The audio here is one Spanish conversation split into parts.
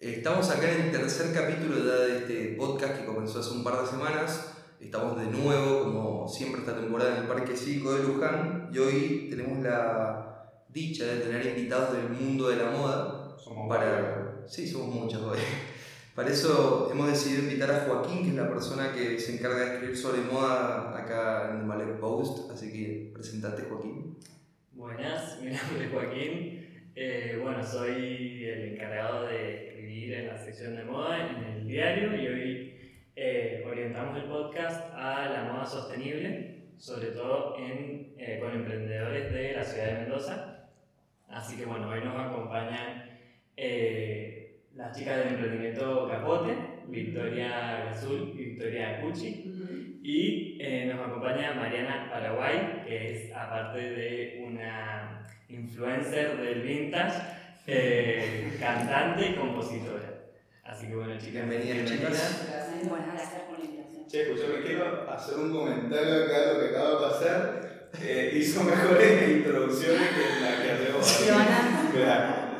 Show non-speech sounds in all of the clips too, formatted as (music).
Estamos acá en el tercer capítulo de este podcast que comenzó hace un par de semanas. Estamos de nuevo, como siempre, esta temporada en el Parque Cívico de Luján y hoy tenemos la dicha de tener invitados del mundo de la moda. Somos para... Sí, somos muchos hoy. (laughs) Para eso hemos decidido invitar a Joaquín, que es la persona que se encarga de escribir sobre moda acá en el Malek Post. Así que presentate, Joaquín. Buenas, mi nombre es Joaquín. Eh, bueno, soy el encargado de escribir en la sección de moda en el diario y hoy eh, orientamos el podcast a la moda sostenible, sobre todo en, eh, con emprendedores de la ciudad de Mendoza. Así que bueno, hoy nos acompañan eh, las chicas del emprendimiento Capote, Victoria Gazul y Victoria Cucci. Y eh, nos acompaña Mariana Paraguay, que es aparte de una influencer del vintage, eh, cantante y compositora. Así que bueno, chicas, Bienvenidas, chicas. Gracias. Gracias por la invitación. Che, escuchame, quiero hacer un comentario acá de lo que acaba de pasar. Eh, hizo mejores introducciones que la que hacemos.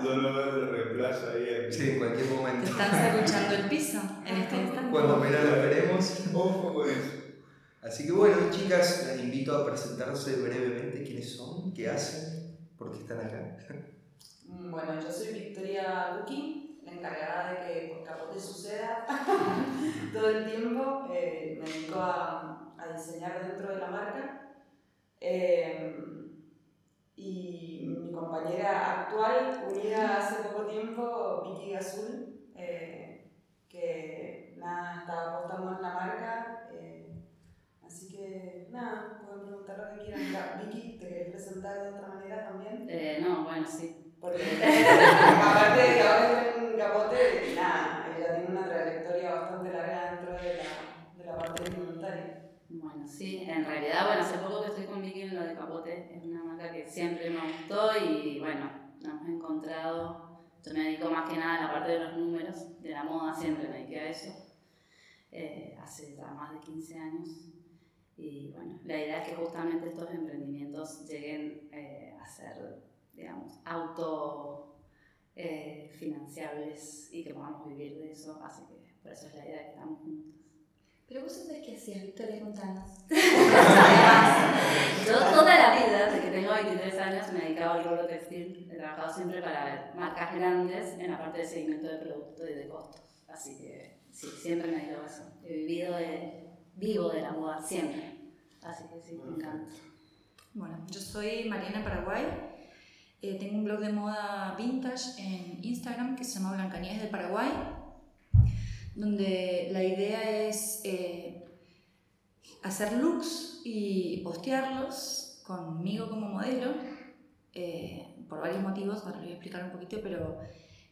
Yo no me reemplazo ahí. Sí, en cualquier momento. están escuchando el piso en este instante. Cuando menos lo esperemos. Ojo con eso. Así que bueno, chicas, las invito a presentarse brevemente quiénes son, qué hacen, por qué están acá. Mm, Bueno, yo soy Victoria Luqui, la encargada de que por Capote suceda (laughs) todo el tiempo. Eh, me dedico a, a diseñar dentro de la marca. Eh, y mi compañera actual, unida hace poco tiempo, Vicky Gazul, eh, que nada, está apostando en la marca. eh, así que nada, pueden preguntar lo que quieran. Vicky, ¿te querés presentar de otra manera también? Eh, no, bueno, sí. Porque (laughs) aparte de que ahora está en Capote, nada, ella tiene una trayectoria bastante larga dentro de la, de la parte alimentaria. Bueno, sí, en realidad, bueno, hace poco que estoy con Vicky en lo de Capote, es una marca que siempre me gustó y bueno, nos hemos encontrado, yo me dedico más que nada a la parte de los números, de la moda, siempre me dediqué a eso, eh, hace ya más de 15 años y bueno, la idea es que justamente estos emprendimientos lleguen eh, a ser, digamos, auto eh, financiables y que podamos vivir de eso, así que por eso es la idea de que estamos juntos. Pero vos sabés qué hacías, Victoria, contanos. (laughs) Yo toda la vida, desde que tengo 23 años, me he dedicado al rubro textil. He trabajado siempre para marcas grandes en la parte de seguimiento de producto y de costos. Así que sí, siempre me he dedicado a eso. He vivido de, vivo de la moda, siempre. Así que sí, me encanta. Bueno, yo soy Mariana Paraguay. Eh, tengo un blog de moda vintage en Instagram que se llama Blancanieves del Paraguay, donde la idea es eh, hacer looks y postearlos conmigo como modelo, eh, por varios motivos, ahora lo voy a explicar un poquito, pero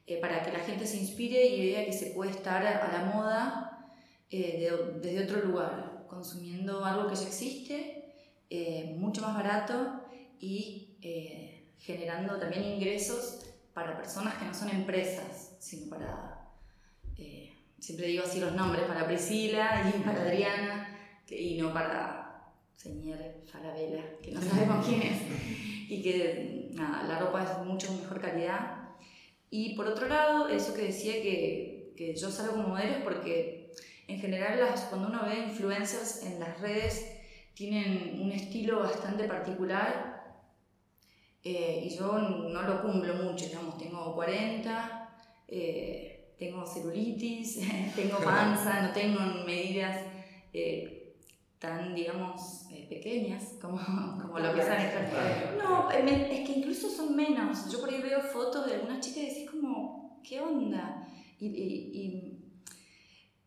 eh, para que la gente se inspire y vea que se puede estar a la moda eh, de- desde otro lugar, consumiendo algo que ya existe, eh, mucho más barato y generando también ingresos para personas que no son empresas, sino para, eh, siempre digo así los nombres, para Priscila y para Adriana, y no para señor Falabella, que no sabemos quién es, y que nada, la ropa es mucho mejor calidad. Y por otro lado, eso que decía que, que yo salgo como modelo es porque en general las, cuando uno ve influencers en las redes tienen un estilo bastante particular eh, y yo no lo cumplo mucho, digamos, tengo 40, eh, tengo celulitis, (laughs) tengo panza, no tengo medidas eh, tan, digamos, eh, pequeñas como, (laughs) como lo que sale. No, me- es que incluso son menos. Yo por ahí veo fotos de algunas chicas y decís como, ¿qué onda? Y, y- y-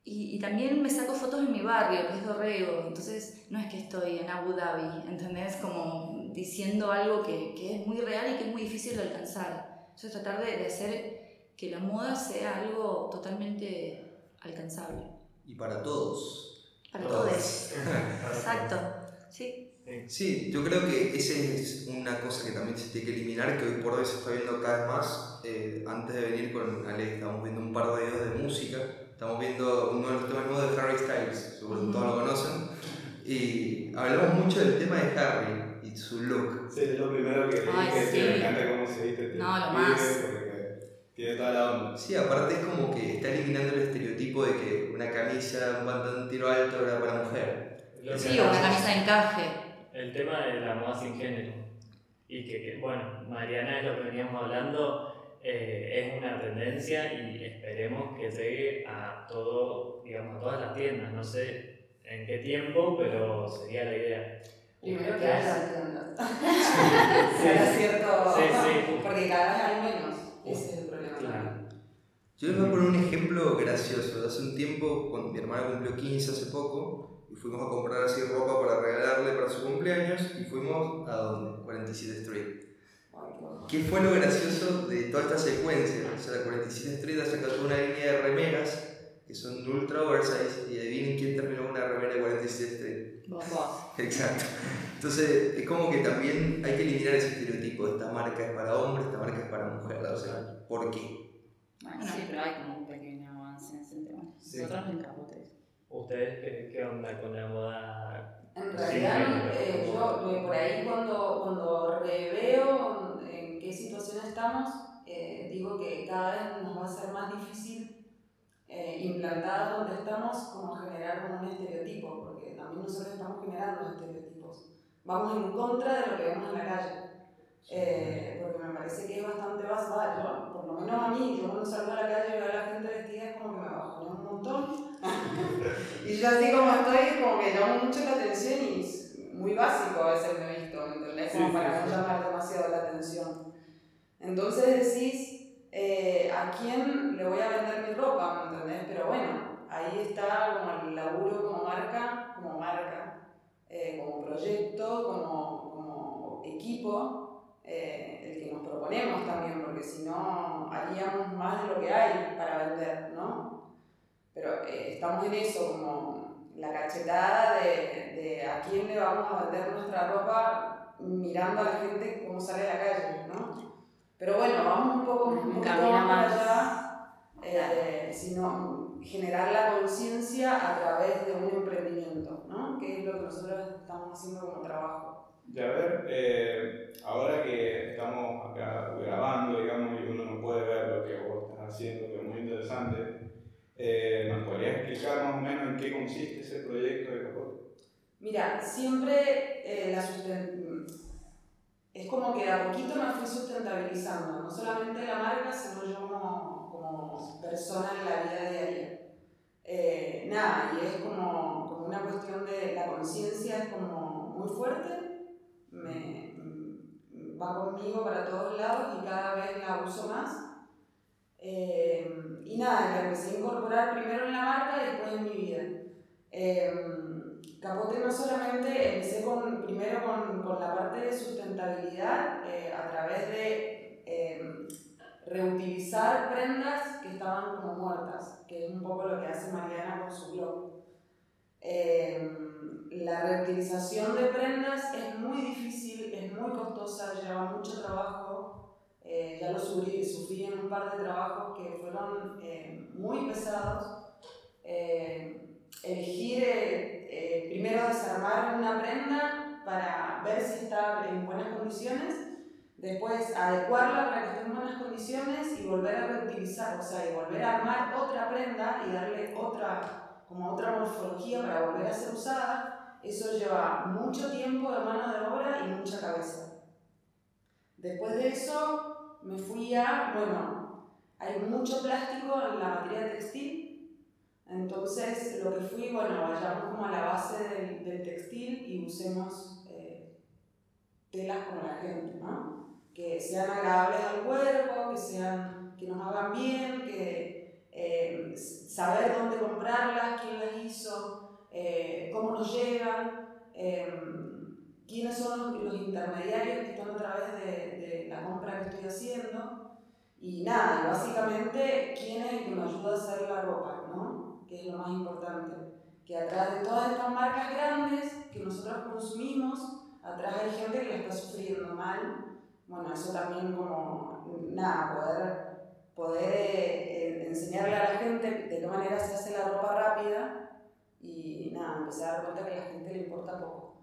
y- y también me saco fotos en mi barrio, que es Dorrego, entonces no es que estoy en Abu Dhabi, ¿entendés? Como diciendo algo que, que es muy real y que es muy difícil de alcanzar. Eso es tratar de, de hacer que la moda sea algo totalmente alcanzable. Y para todos. Para Todos. (laughs) Exacto. Sí. Sí, yo creo que esa es una cosa que también se tiene que eliminar, que hoy por hoy se está viendo cada vez más. Eh, antes de venir con Ale, estamos viendo un par de videos de música. Estamos viendo uno de los temas nuevos de Harry Styles, seguro que todos lo conocen. Y hablamos mucho del tema de Harry y su look. Sí, es lo primero que Ay, dije, sí. me encanta cómo se viste. este No, lo más. Tiene toda la onda. Sí, aparte es como que está eliminando el estereotipo de que una camisa, un pantalón tiro alto era para mujer. Lo Sí, o una camisa de encaje. El tema de la moda sin género. Y que, que, bueno, Mariana es lo que veníamos hablando, eh, es una tendencia y esperemos que llegue a todo, digamos, a todas las tiendas. No sé en qué tiempo, pero sería la idea. Primero que haya tiendas. Que haya cierto. Sí, sí. Porque cada vez hay menos. Ese es el problema. Claro. Yo les voy a poner un ejemplo gracioso. Hace un tiempo, cuando mi hermana cumplió 15 hace poco, y fuimos a comprar así ropa para regalarle para su cumpleaños, y fuimos a donde? 47 Street. Qué bajo. ¿Qué fue lo gracioso de toda esta secuencia? O sea, 47 Street ha sacado una línea de remeras que son ultra oversize, y adivinen quién terminó una remera de 47 Street. Exacto. Entonces, es como que también hay que eliminar ese estereotipo de esta marca es para hombre, esta marca es para mujer. O sea, ¿por qué? Bueno, sí, pero hay como un pequeño avance en ese tema. Sí. Nosotros. ¿Ustedes qué, qué onda con la moda? En realidad, eh, yo eh, por ahí cuando, cuando reveo en qué situación estamos, eh, digo que cada vez nos va a ser más difícil eh, donde estamos como generar un estereotipo, porque también nosotros estamos generando estereotipos. Vamos en contra de lo que vemos en la calle. Eh, porque me parece que es bastante básico. Yo, por lo menos a mí, yo cuando salgo a la calle y veo a la gente vestida es como que me bajonea un montón. (laughs) y yo así como estoy, como que llamo mucho la atención y es muy básico a veces me he visto, ¿me entendés? Como Sí, para sí, no llamar demasiado la atención. Entonces decís, eh, ¿a quién le voy a vender mi ropa? ¿Me entendés? Pero bueno, ahí está como el laburo como marca, como marca, eh, como proyecto, como, como equipo, eh, el que nos proponemos también, porque si no haríamos más de lo que hay para vender, ¿no? Pero eh, estamos en eso, como la cachetada de, de a quién le vamos a vender nuestra ropa mirando a la gente cómo sale a la calle, ¿no? Pero bueno, vamos un poco, un camino más más. allá, eh, sino generar la conciencia a través de un emprendimiento, ¿no? Que es lo que nosotros estamos haciendo como trabajo. Y a ver, eh, ahora que estamos acá grabando, digamos, y uno no puede ver lo que vos estás haciendo, que es muy interesante, eh, ¿nos podrías explicar más o menos en qué consiste ese proyecto de? Mira, siempre eh, la susten- es como que a poquito me fui sustentabilizando, no solamente la marca, sino yo como, como persona en la vida diaria. Eh, nada, y es como, como una cuestión de la conciencia, es como muy fuerte, me, mm, va conmigo para todos lados y cada vez la uso más. Eh, y nada, la empecé a incorporar primero en la marca y después en mi vida. Eh, Capote no solamente empecé con, primero con, con la parte de sustentabilidad eh, a través de eh, reutilizar prendas que estaban como muertas, que es un poco lo que hace Mariana con su blog. Eh, la reutilización de prendas es muy difícil, es muy costosa, lleva mucho trabajo. Eh, ya lo sufrí, sufrí en un par de trabajos que fueron eh, muy pesados. Elegir, eh, eh, primero desarmar una prenda para ver si está en buenas condiciones, después adecuarla para que esté en buenas condiciones y volver a reutilizar, o sea, y volver a armar otra prenda y darle otra, como otra morfología para volver a ser usada, eso lleva mucho tiempo de mano de obra y mucha cabeza. Después de eso me fui a, bueno, hay mucho plástico en la materia textil, entonces, lo que fui, bueno, vayamos como a la base del, del textil y usemos eh, telas como la gente, ¿no? Que sean agradables al cuerpo, que, sean, que nos hagan bien, que eh, saber dónde comprarlas, quién las hizo, eh, cómo nos llegan, quiénes son los, intermediarios que están a través de, de la compra que estoy haciendo. Y nada, básicamente, quién es el que me ayuda a hacer la ropa, ¿no? Que es lo más importante, que atrás de todas estas marcas grandes que nosotros consumimos, atrás hay gente que la está sufriendo mal. Bueno, eso también como, nada, poder, poder eh, enseñarle a la gente de qué manera se hace la ropa rápida y nada, empecé a dar cuenta que a la gente le importa poco.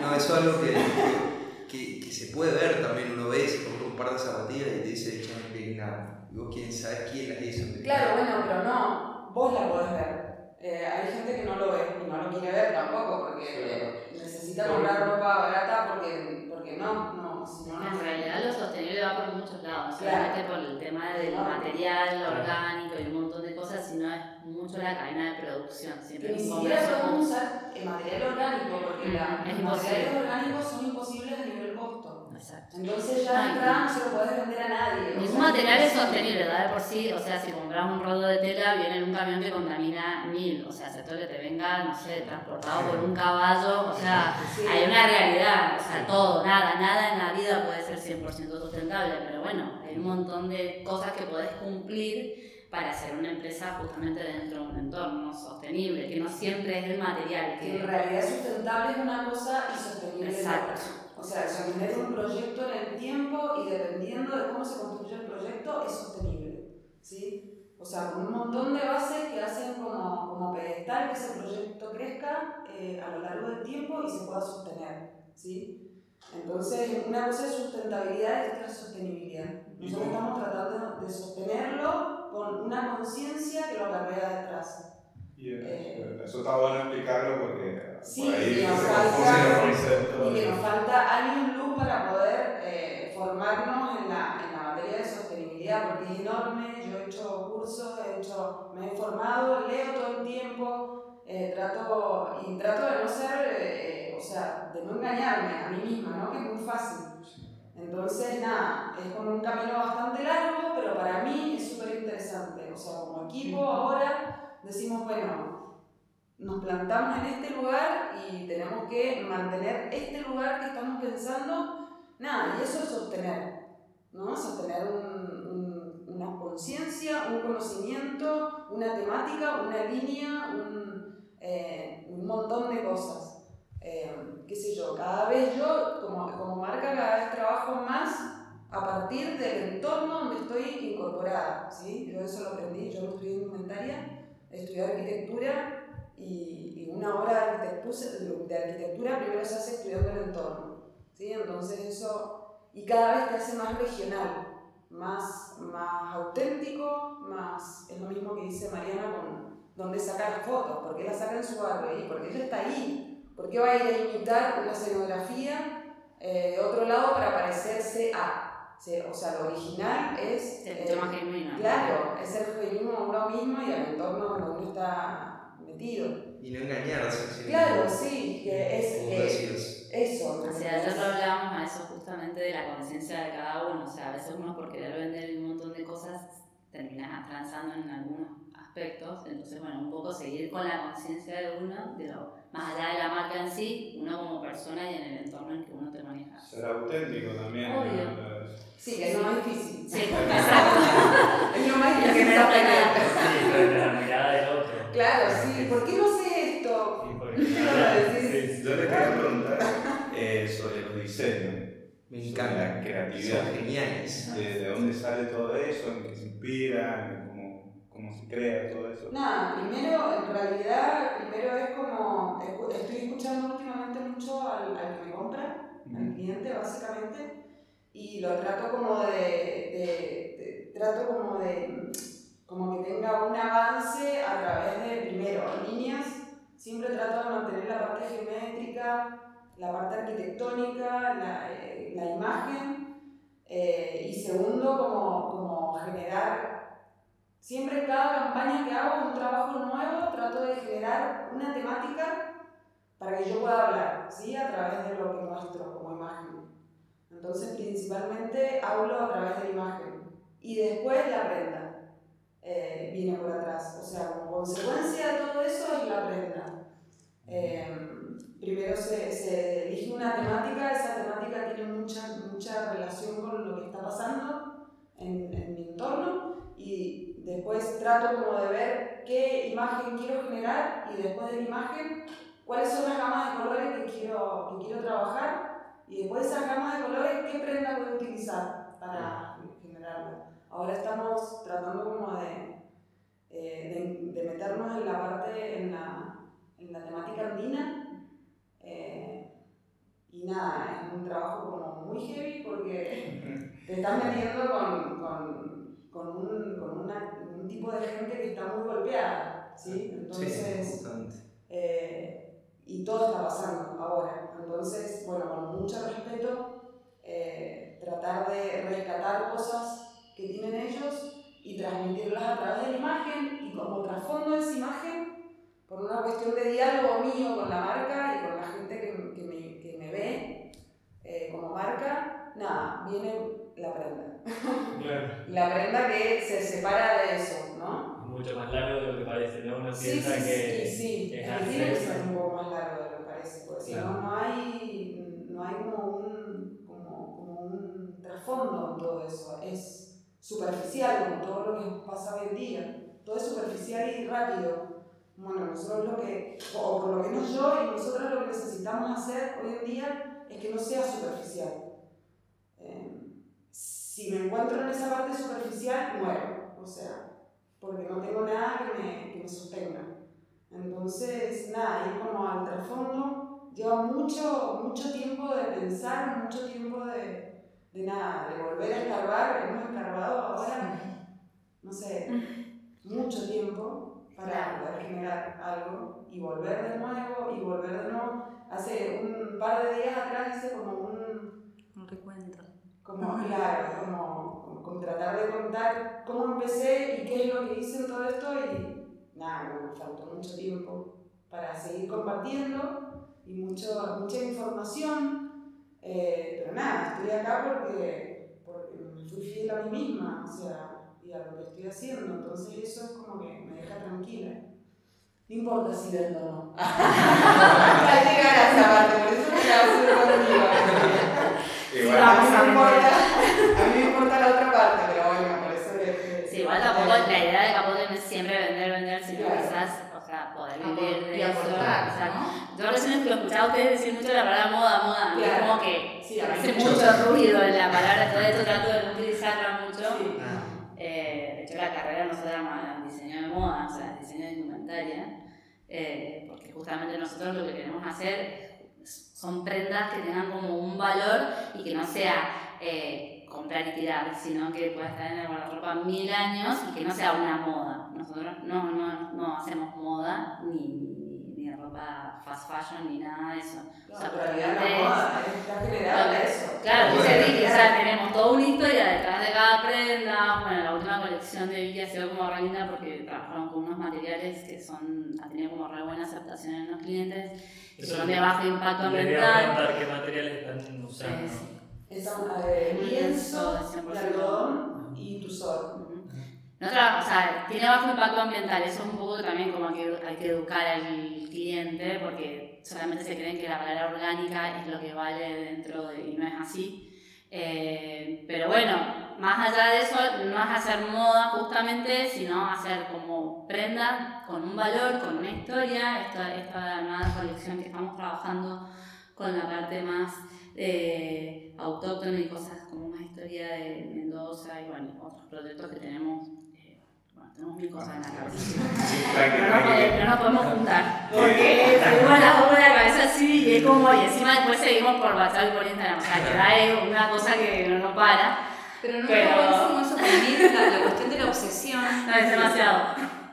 No, eso es algo que, que, que se puede ver también. Uno ve, se compra un par de zapatillas y te dice Chain Vietnam. Y vos quién sabes quién las hizo. Claro, bueno, pero no, vos la podés ver. Eh, hay gente que no lo ve y no lo quiere ver tampoco porque necesita comprar ropa barata porque, porque no, no, si no, no. En realidad lo sostenible va por muchos lados, no Claro. solamente por el tema del Claro. material orgánico y un montón cosas, sino es mucho la cadena de producción. Que Siempre ni un siquiera podemos usar el material orgánico porque la- Mm, es los materiales orgánicos son imposibles a nivel costo. Exacto. Entonces ya Ay, no. se lo podés vender a nadie. Ningún material es sostenible, da de por sí, o sea, si compras un rollo de tela, viene en un camión que contamina mil, o sea, excepto que te venga, no sé, transportado por un caballo, o sea, Sí. hay una realidad, o sea, todo, nada, nada en la vida puede ser 100% sustentable, pero bueno, hay un montón de cosas que podés cumplir para ser una empresa justamente dentro de un entorno sostenible, que no siempre es el material, Que en realidad sustentable es una cosa y sostenible es otra. O sea, sostener un proyecto en el tiempo y dependiendo de cómo se construye el proyecto es sostenible. ¿sí? O sea, con un montón de bases que hacen como, como pedestal que ese proyecto crezca eh, a lo largo del tiempo y se pueda sostener. ¿sí? Entonces, una cosa es sustentabilidad y otra es sostenibilidad. ¿Y Nosotros estamos tratando de sostenerlo con una conciencia que lo acarrea detrás. Y eso, Eh. eso está bueno explicarlo porque Sí, por ahí que nos falta-. Y que nos falta alguien luz para poder eh, formarnos en la, en la materia de sostenibilidad, porque es enorme. Yo he hecho cursos, he hecho, me he formado, leo todo el tiempo, eh, trato, y trato de no ser, eh, o sea, de no engañarme a mí misma, ¿no? que es muy fácil. Entonces, nada, es como un camino bastante largo, pero para mí es súper interesante. O sea, como equipo ahora decimos, bueno, nos plantamos en este lugar y tenemos que mantener este lugar que estamos pensando. Nada, y eso es sostener, ¿no? Sostener un- un- una conciencia, un conocimiento, una temática, una línea, un, eh, un montón de cosas. Eh, qué sé yo, cada vez yo como, como marca cada vez trabajo más a partir del entorno donde estoy incorporada, ¿sí? Yo eso lo aprendí, yo lo estudié en indumentaria, estudié arquitectura y, y una obra de arquitectura, de arquitectura primero se hace estudiando el entorno, ¿sí? Entonces eso, y cada vez te hace más regional, más, más auténtico, más, es lo mismo que dice Mariana con dónde saca las fotos, porque la saca en su barrio y porque ella está ahí, ¿por qué va a ir a imitar una escenografía eh, de otro lado para parecerse a? Sí, O sea, lo original es... es eh, más genuino. Claro, es el genuino a uno mismo y al entorno donde uno está metido. Y no engañarse. Claro, sí, que es que decías. eso. O sea, nosotros hablábamos a eso justamente de la conciencia de cada uno. O sea, a veces uno por querer vender un montón de cosas termina transando en algunos aspectos. Entonces, bueno, un poco seguir con la conciencia de uno, de lo, más allá de la marca en sí, uno como persona y en el entorno en que uno te maneja. Ser auténtico también. Obvio. Sí, que es lo más difícil. Sí, exacto. (laughs) Es lo más que difícil. aprender. pena. Sí, la mirada del otro. Claro, sí. ¿Por qué no sé esto? Sí, Yo les quería preguntar eh, sobre los diseños, Me encanta. la creatividad. Son geniales. De, de dónde sale todo eso, en qué se inspira, en cómo, se crea todo eso. Nada, primero, en realidad, primero es como, estoy escuchando últimamente mucho al, al que me compra, al cliente básicamente, y lo trato como de, de- de- trato como de, como que tenga un avance a través de, primero, líneas, siempre trato de mantener la parte geométrica, la parte arquitectónica, la, eh, la imagen, eh, y segundo, como, como generar Siempre cada campaña que hago un trabajo nuevo, trato de generar una temática para que yo pueda hablar, ¿sí? A través de lo que muestro como imagen. Entonces, principalmente hablo a través de la imagen. Y después la prenda eh, viene por atrás. O sea, como consecuencia de todo eso es la prenda. Eh, primero se, se elige una temática, esa temática tiene mucha, mucha relación con lo que está pasando en, en mi entorno y después trato como de ver qué imagen quiero generar y después de la imagen cuáles son las gamas de colores que quiero, que quiero trabajar y después de esas gamas de colores qué prenda voy a utilizar para generarla. Ahora estamos tratando como de, eh, de, de meternos en la parte, en la, en la temática andina eh, y nada, es un trabajo como muy heavy porque te estás metiendo con, con, con, un tipo de gente que está muy golpeada, ¿sí? Entonces, sí, eh, y todo está pasando ahora. Entonces, bueno, con mucho respeto, eh, tratar de rescatar cosas que tienen ellos y transmitirlas a través de la imagen y como trasfondo de esa imagen, por una cuestión de diálogo mío con la marca y con la gente que, que me, que me ve eh, como marca, nada, viene la prenda. Claro. La prenda que se separa de eso, ¿no? Es mucho más largo de lo que parece, ¿no? Uno Sí, piensa sí, que sí, sí. es que tiene que acceso. ser un poco más largo de lo que parece, porque si Claro. no, no hay, no hay como, un, como, como un trasfondo en todo eso. Es superficial, como todo lo que pasa hoy en día. Todo es superficial y rápido. Bueno, nosotros lo que, o por lo menos yo y nosotros lo que necesitamos hacer hoy en día es que no sea superficial. Si me encuentro en esa parte superficial, muero. O sea, porque no tengo nada que me, que me sostenga. Entonces, nada, ir como al trasfondo lleva mucho, mucho tiempo de pensar, mucho tiempo de, de nada, de volver a escarbar. Hemos escarbado ahora, no sé, mucho tiempo para poder generar algo y volver de nuevo y volver de nuevo. Hace un par de días atrás hice como Un como, claro, como, como, como tratar de contar cómo empecé y qué es lo que hice en todo esto y nada, me faltó mucho tiempo para seguir compartiendo y mucho, mucha información, eh, pero nada, estoy acá porque, porque me fui fiel a mí misma, o sea, y a lo que estoy haciendo, entonces eso es como que me deja tranquila. No importa si vendo o no. (laughs) Llegar a esa parte, por eso me quedo súper contigo. Igual, a, mí me importa, a mí me importa la otra parte, pero bueno, por eso le. Sí, igual tampoco la idea de Capote no es siempre vender, vender, sino Claro. quizás, o sea, poder vivir de Y eso. aportar, exacto. ¿no? Yo recién lo escuchaba a ustedes decir mucho la palabra moda, moda. y Es Claro. como que Sí, hace mucho. mucho ruido en la palabra, todo esto trato de no utilizarla mucho. Sí. Eh, de hecho, la carrera no se llama diseño de moda, o sea, diseño de indumentaria, eh, porque justamente nosotros lo que queremos hacer son prendas que tengan como un valor y que no sea eh, comprar y tirar, sino que pueda estar en el guardarropa mil años y que no sea una moda. Nosotros no, no, no hacemos moda ni, ni, ni ropa fast fashion ni nada de eso. O sea, la realmente moda está generada de eso. Claro, Bueno. dice Vicky, o sea, tenemos toda una historia detrás de cada prenda. Bueno, la última colección de Vicky ha sido como re linda porque trabajaron con unos materiales que son, ha tenido como re buena aceptación en los clientes, que son de bajo impacto ambiental. qué materiales están usando. Sí, sí. Es eh, Un lienzo lienzo de 100%. de algodón y tusor. Ujú. Nosotros, o sea, tiene bajo impacto ambiental, eso es un poco también como que hay que educar al cliente porque solamente se creen que la palabra orgánica es lo que vale dentro de, y no es así. Eh, pero bueno, más allá de eso, no es hacer moda justamente, sino hacer como prenda con un valor, con una historia. Esta, esta nueva colección que estamos trabajando con la parte más eh, autóctona y cosas como más historia de Mendoza y bueno, otros proyectos que tenemos. Tenemos mil cosas en la cabeza. No, nos podemos juntar. Porque seguimos las de la cabeza así y es como, y encima después seguimos por WhatsApp y por Instagram. O sea, que da es una cosa que no, no para. Pero no Pero- está buenísimo eso también, la, la cuestión de la obsesión. No, es demasiado.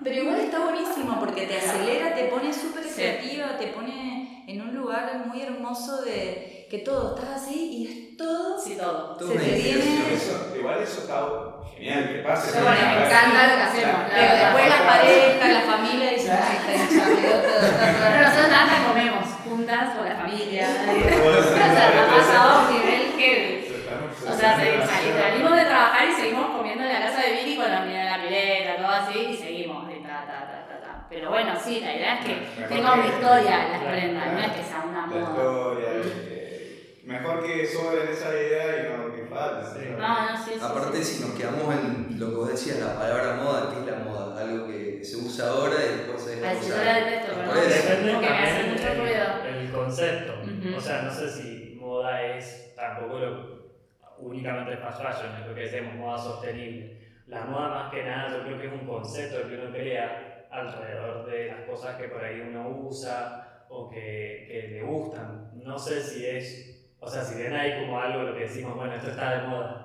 Pero igual está buenísimo porque te acelera, te pone súper Sí. creativa, te pone en un lugar muy hermoso de que todo, estás así y es todo. Sí, todo. Se te viene- igual eso está genial, que pase. Pero bueno, me encanta lo que hacemos. Pero después la pareja, la familia dice, ay, está (laughs) Pero nosotros nada comemos juntas con la familia. (laughs) o sea, ha pasado a un nivel heavy. O sea, salimos de trabajar y seguimos comiendo en la casa de Vicky con la de la pileta, todo así, y seguimos. Y ta, ta, ta, ta, ta. Pero bueno, sí, la idea es que tenga una historia las prendas, no es que sea una moda. Mejor que sobre esa idea y no que falta. Sí. No, no, sí, sí. Aparte, sí. si nos quedamos en lo que vos decías, la palabra moda, ¿qué es la moda? Algo que se usa ahora y después se deja de yo usar. perdón. eso. Depende Como que me hace también mucho el- ruido. El concepto. Ujú. O sea, no sé si moda es tampoco lo únicamente fast fashion, es lo que decimos, moda sostenible. La moda más que nada yo creo que es un concepto que uno crea alrededor de las cosas que por ahí uno usa o que, que le gustan. No sé si es, o sea, si ven ahí como algo lo que decimos, bueno, esto está de moda.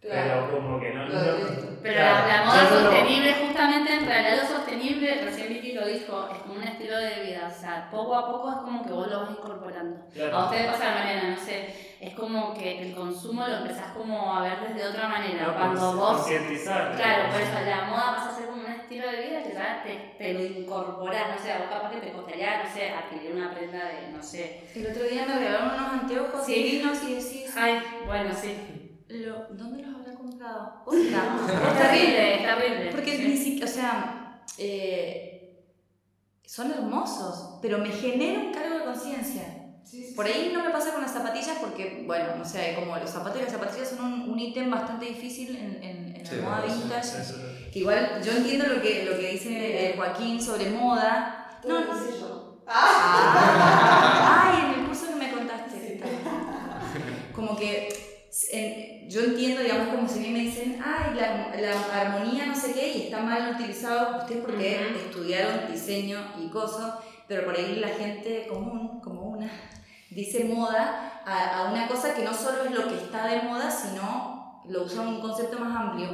Pero como que no. Lo no-. Pero claro, la, la moda no sostenible, justamente, en realidad lo sostenible, recién Vicky lo dijo, es como un estilo de vida. O sea, poco a poco es como que vos lo vas incorporando. Claro. A ustedes pasa la manera, no sé, es como que el consumo lo empezás como a ver desde otra manera. No, Cuando vos, claro, por eso la moda pasa a ser estilo de vida que ya te, te lo incorporás, no sé, a vos capaz que te costaría, no sé, adquirir una prenda de, no sé. El otro día me regalaron unos anteojos Sí. divinos y decís, Ay, bueno, sí. lo- ¿dónde los habrá comprado? Otra. (laughs) Es terrible, es terrible. Porque sí. ni siquiera, o sea, eh, son hermosos, pero me genera un cargo de conciencia. Sí, sí, Por sí. ahí no me pasa con las zapatillas porque, bueno, no sé, como los zapatos y las zapatillas son un, un ítem bastante difícil en, en, en Sí, la moda vintage. Que igual yo entiendo lo que, lo que dice Joaquín sobre moda. No, no hice yo. Ah, (laughs) ay, en el curso que me contaste. (laughs) Como que en- yo entiendo, digamos, como si a mí me dicen, ay, la, la armonía no sé qué, y está mal utilizado ustedes porque Ujú. estudiaron diseño y cosas, pero por ahí la gente común, como una, dice moda a, a una cosa que no solo es lo que está de moda, sino lo usa un concepto más amplio.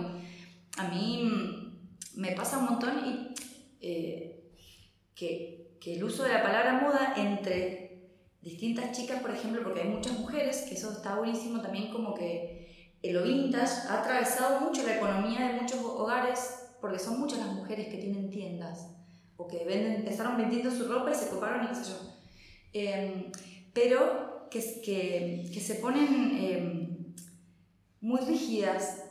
A mí me pasa un montón y eh, que, el uso de la palabra moda entre distintas chicas, por ejemplo, porque hay muchas mujeres, que eso está buenísimo también como que lo vintage ha atravesado mucho la economía de muchos hogares, porque son muchas las mujeres que tienen tiendas o que venden, empezaron vendiendo su ropa y se coparon y qué sé yo. Em, pero que, que, que se ponen em, muy rígidas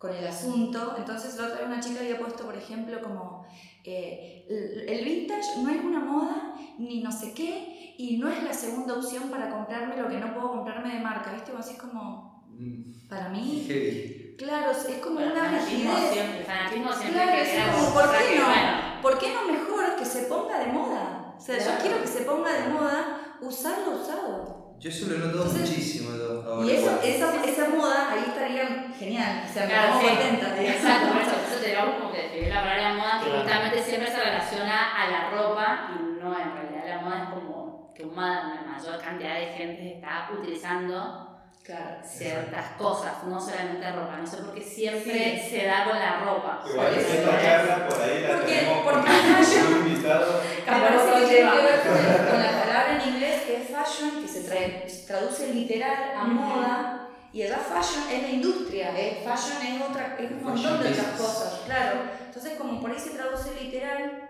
con el asunto. Entonces la otra vez una chica había puesto, por ejemplo, como eh, el, vintage no es una moda ni no sé qué y no es la segunda opción para comprarme lo que no puedo comprarme de marca, ¿viste? Así es como, Mm, para mí, (laughs) claro, es como Bueno, una fanatismo rigidez. siempre, el fanatismo siempre Claro, que es queda como, como ¿por qué no? bueno, ¿Por qué no mejor que se ponga de moda? O sea, yo quiero que se ponga de moda usar lo usado. Yo eso lo he notado Entonces- muchísimo ahora. Y eso, esa, esa moda ahí estaría genial. O sea, me Claro, sí. contenta. Exacto, por eso, te digamos como que describir la palabra moda que Claro. justamente siempre se relaciona a la ropa y no, en realidad la moda es como que una mayor cantidad de gente está utilizando Claro. ciertas cosas, no solamente ropa, no sé por qué siempre se da con la ropa. Igual Por eso esta es. charla por ahí la Porque- tenemos porque con fashion- un invitado. Me Capaz parece lo que tiene lleva. que ver con, el- con la palabra en inglés que es fashion, que se, trae- se traduce literal a moda. Y allá fashion es la industria, ¿eh? fashion es, otra, es un montón de otras cosas, claro. Entonces, como por ahí se traduce literal,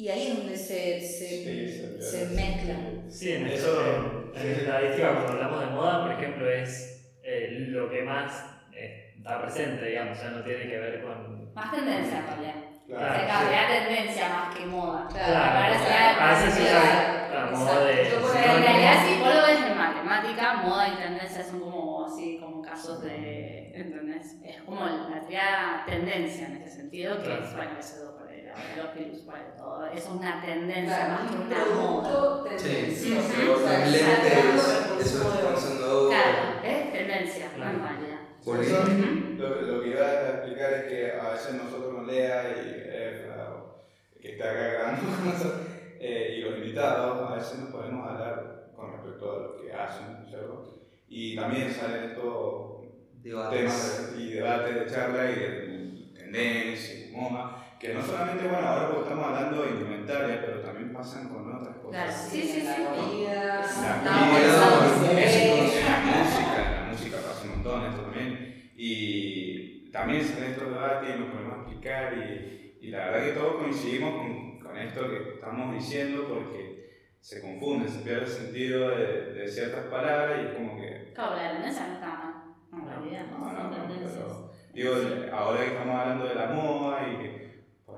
y ahí es donde se, se, Sí, se- se mezcla. Sí, en, Eso- esto, en, estadística, cuando hablamos de moda, por ejemplo, es eh, lo que más eh, está presente, digamos, ya no tiene que ver con. Más tendencia en realidad. Claro. Se cambia tendencia más que moda. Claro, porque a veces se usa la moda de. Yo por Pero en realidad si vos lo ves en matemática, moda y tendencia son como así, como casos de, ¿entendés? Es como la tría tendencia en ese sentido, que Claro. es, bueno, eso los todo, es una tendencia Claro, más que una moda. producto Sí, lentes, eso. Claro, es tendencia. Ujú. Lo, lo que iba a explicar es que a veces nosotros con Lea y o- que está acá grabando con nosotros, eh, y los invitados, a veces nos podemos hablar con respecto a lo que hacen, ¿cierto? Y también salen estos Debates. temas y debates de charla y de tendencia y moda, que no solamente, bueno, ahora porque estamos hablando de indumentaria, pero también pasan con otras cosas. Sí, sí, en la sí. comida, La comida, la música, la música pasa un montón esto también. Y también salen estos debates y nos podemos explicar y, y la verdad que todos coincidimos con, con esto que estamos diciendo porque se confunde, se pierde el sentido de, de ciertas palabras y es como que, Claro, la tendencia no está mal, en realidad, no, no, no, tendencias. pero digo, ahora que estamos hablando de la moda y que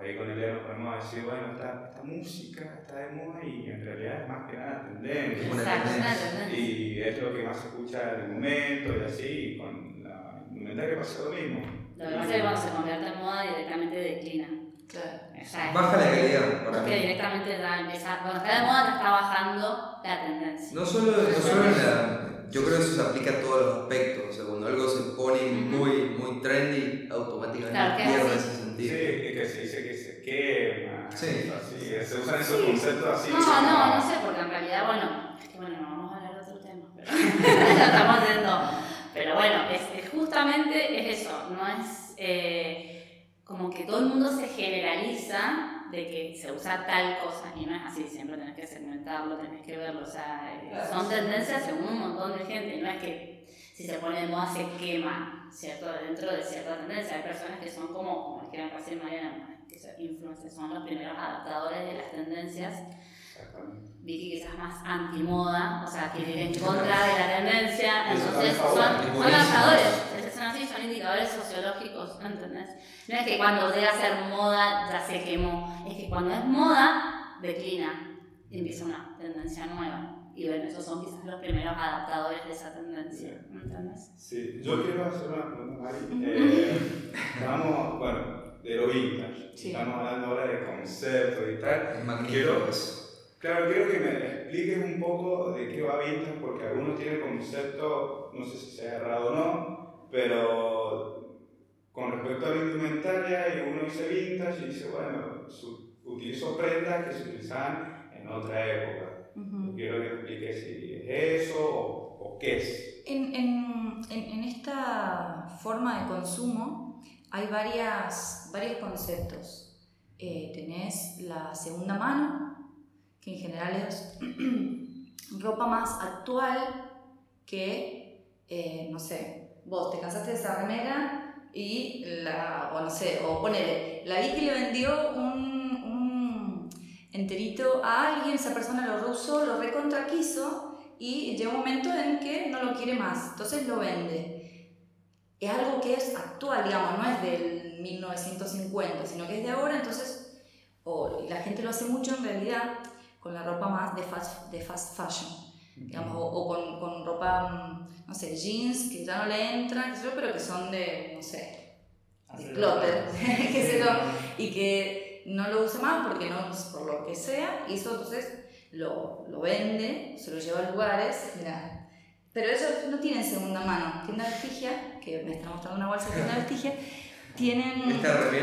ahí con el nos podemos decir, bueno, esta, esta música está de moda y en realidad es más que nada tendencia. Exacto. Y es lo que más se escucha en el momento y así, y con la indumentaria pasa lo mismo. Lo que pasa es que cuando se convierte en moda directamente declina. Claro. Baja la calidad para que directamente empieza, cuando está de moda te está bajando la tendencia. No solo, no solo en la. Yo creo que eso se aplica a todos los aspectos. O sea, cuando algo se pone muy, muy trendy, automáticamente Claro, pierde Sí, sentido. es que se dice que se quema, Sí. así, se usan esos Sí. conceptos así. No, no, no sé, porque en realidad, bueno, es que bueno, no vamos a hablar de otro tema, pero (laughs) ya estamos yendo Pero bueno, es, es justamente es eso, no es eh, como que todo el mundo se generaliza de que se usa tal cosa y no es así, siempre tenés que segmentarlo, tenés que verlo, o sea, Claro. son tendencias según un montón de gente, y no es que si se pone de moda se quema, ¿cierto? Dentro de cierta tendencia, hay personas que son como, como dijeron casi Mariana, que son influencers, son los primeros adaptadores de las tendencias. Vicky quizás más antimoda, o sea, ir en contra de la tendencia, entonces son, son adaptadores, son así, son indicadores sociológicos, ¿entendés? No es que cuando llega a ser moda ya se quemó, es que cuando es moda declina y empieza una tendencia nueva. Y bueno, esos son quizás los primeros adaptadores de esa tendencia, ¿entendés? Sí, yo quiero hacer una pregunta, Mari. (laughs) Eh, estamos, bueno, de lo vintage. Sí. Estamos hablando ahora de conceptos y tal. Magnífico Quiero- eso. Claro, quiero que me expliques un poco de qué va vintage, porque algunos tienen concepto, no sé si sea errado o no, pero con respecto a la indumentaria, y uno dice vintage y dice, bueno, su- utilizo prendas que se utilizaban en otra época. Ujú. Quiero que me expliques si es eso o, o qué es. En, en- en- en esta forma de consumo hay varias, varios conceptos. Eh, tenés la segunda mano, que en general es (clears throat) ropa más actual que, eh, no sé, vos te cansaste de esa remera y la, o no sé, o ponele, la vi que le vendió un, un enterito a alguien, esa persona lo reusó, lo recontra quiso y llega un momento en que no lo quiere más, entonces lo vende. Es algo que es actual, digamos, no es del 1950, sino que es de ahora, entonces, o la gente lo hace mucho en realidad con la ropa más de fast, de fast fashion, digamos, o, o con, con ropa, mm, no sé, jeans que ya no le entran, pero que son de, no sé, de clotter, (laughs) y que no lo usa más porque no, por lo que sea, y eso entonces lo, lo vende, se lo lleva a lugares, mira. Pero ellos no tienen segunda mano. Tienda Vestigia, que me está mostrando una bolsa de Tienda Vestigia, tienen,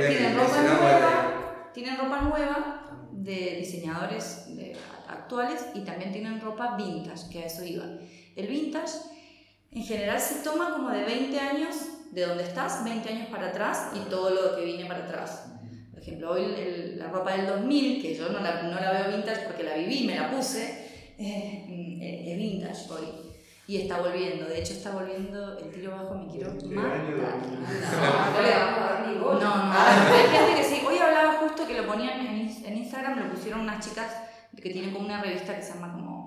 tienen ropa nueva, tienen ropa nueva de diseñadores de- actuales y también tienen ropa vintage, que a eso iba. El vintage en general se toma como de 20 años de donde estás, 20 años para atrás y todo lo que viene para atrás. Por ejemplo, hoy el- la ropa del 2000, que yo no la, no la veo vintage porque la viví, me la puse, eh, es vintage hoy. Y está volviendo, de hecho está volviendo el tiro bajo, me quiero ¿De matar. año 2000? No No, bola. no, hay gente que sí. Hoy hablaba justo que lo ponían en Instagram, lo pusieron unas chicas que tienen como una revista que se llama como,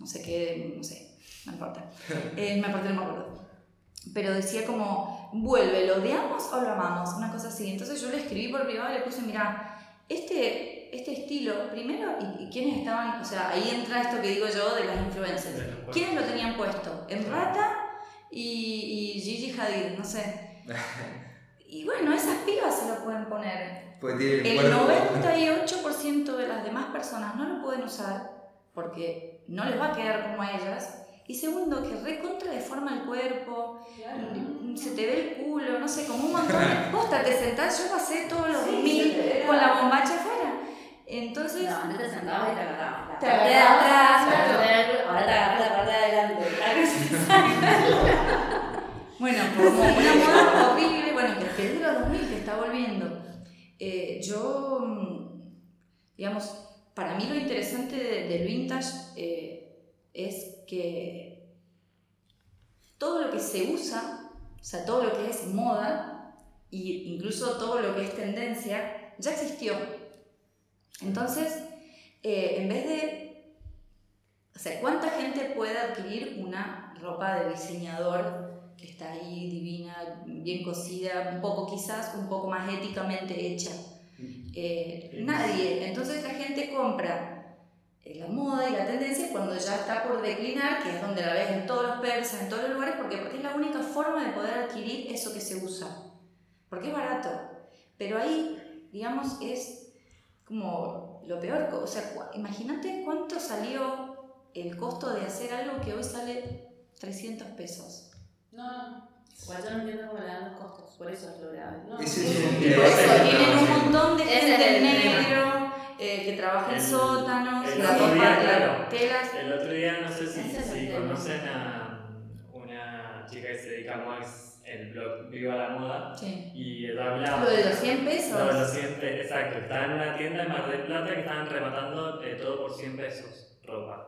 no sé qué, no sé, no importa. (laughs) Eh, me aparte no me acuerdo. Pero decía como, vuelve, ¿lo odiamos o lo amamos? Una cosa así. Entonces yo le escribí por privado y le puse, mira, este, este estilo, primero, y, y quiénes estaban, o sea, ahí entra esto que digo yo de las influencers. ¿Quiénes lo tenían puesto? Enrata y, y Gigi Hadid, no sé. (laughs) Y bueno, esas pibas se lo pueden poner. Tiene el El cuerpo. 98% de las demás personas no lo pueden usar porque no les va a quedar como a ellas. Y segundo, que recontra deforma el cuerpo, se te ve el culo, no sé, como un montón (laughs) de cosas. Te sentás, yo pasé todos los Sí, mil con la bombacha afuera. Entonces, No, antes te sentabas y te agarrabas. Te de agarrabas, de- ahora te agarras la parte de adelante. Bueno, como una moda horrible, bueno, que es de los 2000 que está volviendo. Eh, yo, mm, digamos, para mí lo interesante de- del vintage eh, es que todo lo que se usa, o sea, todo lo que es moda, e incluso todo lo que es tendencia, ya existió. Entonces, eh, en vez de o sea, ¿cuánta gente puede adquirir una ropa de diseñador que está ahí divina, bien cosida, un poco quizás, un poco más éticamente hecha? Eh, nadie. Entonces la gente compra eh, la moda y la tendencia cuando ya está por declinar, que es donde la ves en todos los persas, en todos los lugares, porque es la única forma de poder adquirir eso que se usa. Porque es barato. Pero ahí, digamos, es como lo peor. O sea, cu- imagínate cuánto salió el costo de hacer algo que hoy sale 300 pesos. No, no. Igual yo no entiendo cómo le dan los costos, por eso es lo grave. no. Es es un un Y por eso tienen un montón de gente el tema. negro eh, que trabaja en El- sótanos, el otro día, de claro. telas. El otro día, no sé si, el si conocen a una chica que se dedica más el blog Viva la Moda, Sí. y hablaba. Lo de los 100 pesos. Lo de los 100 pesos, exacto. Estaba en una tienda en Mar del Plata que estaban rematando eh, todo por 100 pesos, ropa.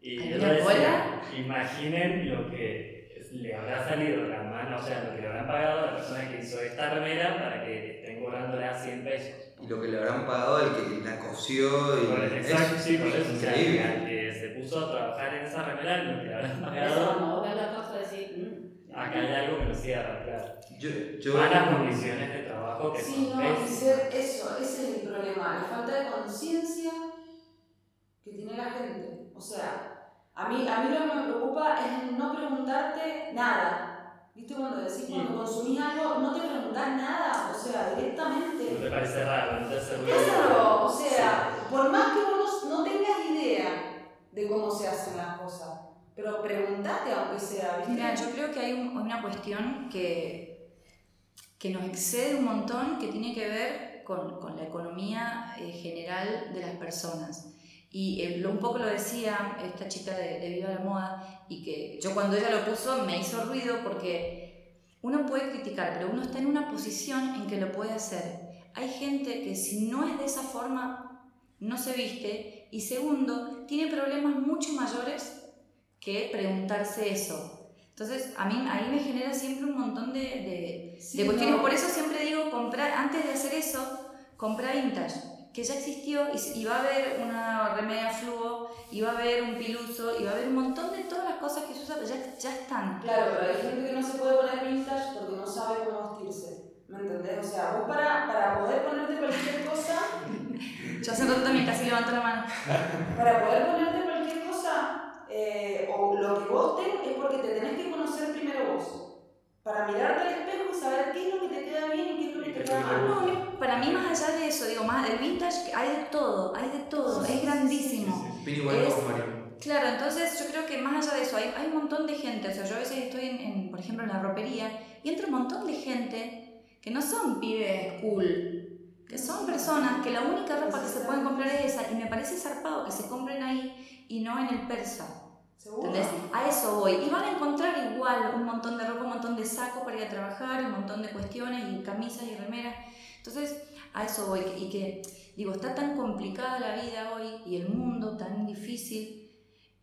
Y ¿Hay yo decía, imaginen lo que le habrá salido de la mano, o sea, lo que le habrán pagado a la persona que hizo esta remera para que estén cobrándole a 100 pesos. Y lo que le habrán pagado al que la cosió y. Por el- exacto, es sí, por eso. O sea, increíble. que se puso a trabajar en esa remera, lo que le habrán pagado, cuando vos ves la cosa decís, mm, acá hay algo que no cierra, claro. Yo, yo, Malas condiciones de trabajo que Sí, son no, ser eso, ese es el problema, la falta de conciencia que tiene la gente. O sea, a mí, a mí lo que me preocupa es no preguntarte nada. ¿Viste cuando decís Sí. cuando consumís algo, no te preguntás nada? O sea, ¿No directamente. te parece raro? ¿No te hace ruido? Piénsalo, o sea, por más que vos no tengas idea de cómo se hacen las cosas, pero preguntate aunque sea, ¿viste? Mira, yo creo que hay un- una cuestión que, que nos excede un montón que tiene que ver con, con la economía eh, general de las personas. Y eh, un poco lo decía esta chica de, de Viva la Moda y que yo cuando ella lo puso me hizo ruido porque uno puede criticar, pero uno está en una posición en que lo puede hacer. Hay gente que si no es de esa forma no se viste y segundo, tiene problemas mucho mayores que preguntarse eso. Entonces, a mí ahí me genera siempre un montón de, de, Sí, de cuestiones. no. Por eso siempre digo, comprar, antes de hacer eso, comprar vintage, que ya existió y, y va a haber una remera fluo, y va a haber un piluso, y va a haber un montón de todas las cosas que se usan, ya, ya están. Claro, pero hay gente que no se puede poner vintage porque no sabe cómo vestirse. ¿Me entendés? O sea, vos para, para poder ponerte cualquier cosa, (laughs) Yo hace rato también casi levanto la mano. para poder ponerte eh, o lo que vos tenés, es porque te tenés que conocer primero vos. Para mirarte al espejo y saber qué es lo que te queda bien y qué es lo que te queda mal. No, para mí más allá de eso, digo, más del vintage hay de todo, hay de todo, es grandísimo. Opino igual que Es- vos, Mario. Claro, entonces yo creo que más allá de eso, hay, hay un montón de gente, o sea, yo a veces estoy, en, en, por ejemplo, en la ropería y entra un montón de gente que no son pibes cool, que son personas que la única ropa que se pueden comprar es esa y me parece zarpado que se compren ahí y no en el persa. ¿Seguro? ¿Entendés? A eso voy. Y van a encontrar igual un montón de ropa, un montón de sacos para ir a trabajar, un montón de cuestiones y camisas y remeras. Entonces, a eso voy. Y que, digo, está tan complicada la vida hoy y el mundo tan difícil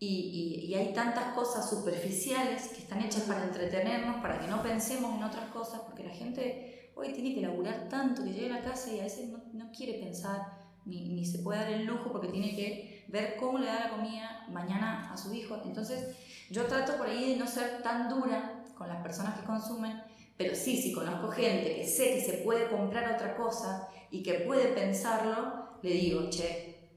y, y- y hay tantas cosas superficiales que están hechas para entretenernos, para que no pensemos en otras cosas, porque la gente hoy tiene que laburar tanto que llega a la casa y a veces no, no quiere pensar ni, ni se puede dar el lujo porque tiene que ver cómo le da la comida mañana a su hijo. Entonces, yo trato por ahí de no ser tan dura con las personas que consumen, pero sí, si conozco gente que sé que se puede comprar otra cosa y que puede pensarlo, le digo, che,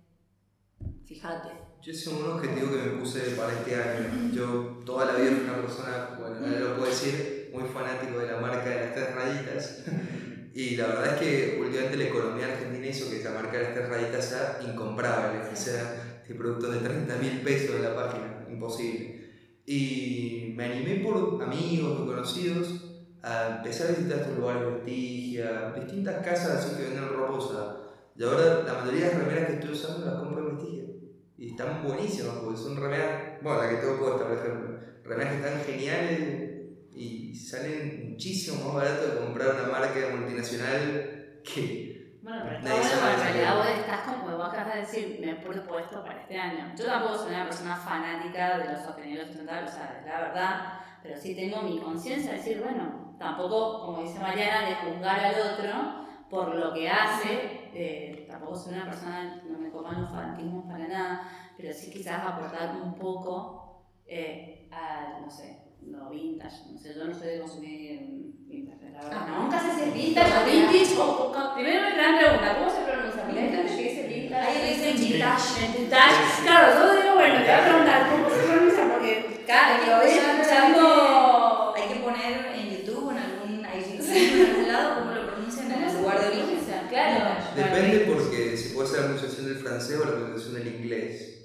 fíjate. Yo ese es un objetivo que me puse para este año. Yo toda la vida fui una persona, bueno, ahora lo puedo decir, muy fanático de la marca de las tres rayitas. (laughs) Y la verdad es que últimamente la economía argentina hizo que la marca de las tres rayitas sea incomparable. O sea, este producto de 30 mil pesos en la página, imposible. Y me animé por amigos y conocidos a empezar a visitar estos lugares, Vestigia, distintas casas así que venden ropa. Y ahora la mayoría de las remeras que estoy usando las compro en Vestigia. Y están buenísimas porque son remeras, bueno, la que tengo puesta, por ejemplo, remeras que están geniales y salen muchísimo más barato de comprar una marca multinacional que. Bueno, pero está bueno, porque en realidad vos estás como vos acabas de decir, me he propuesto para este año. Yo tampoco soy una persona fanática de los sostenibles sustentables, o sea, la verdad, pero sí tengo mi conciencia de decir, bueno, tampoco, como dice Mariana, de juzgar al otro por lo que hace. eh, tampoco soy una persona, no me copan los fanatismos para nada, pero sí quizás aportar un poco eh, a, no sé, lo vintage. No sé, yo no soy de consumir la verdad. Ah, Nunca si es vintage o vintage o, o- Primero una gran pregunta, ¿cómo se pronuncia? ¿Vintage? ¿Qué dice vintage? Ahí le dicen vintage. Vintage. Claro, yo digo, bueno, te voy a preguntar, ¿cómo se pronuncia? Porque, claro, lo voy escuchando... Hay que poner en YouTube, en algún, en algún (laughs) lado, cómo lo pronuncian en el lugar de origen. Claro. Depende porque se puede hacer la pronunciación del francés o la pronunciación del inglés.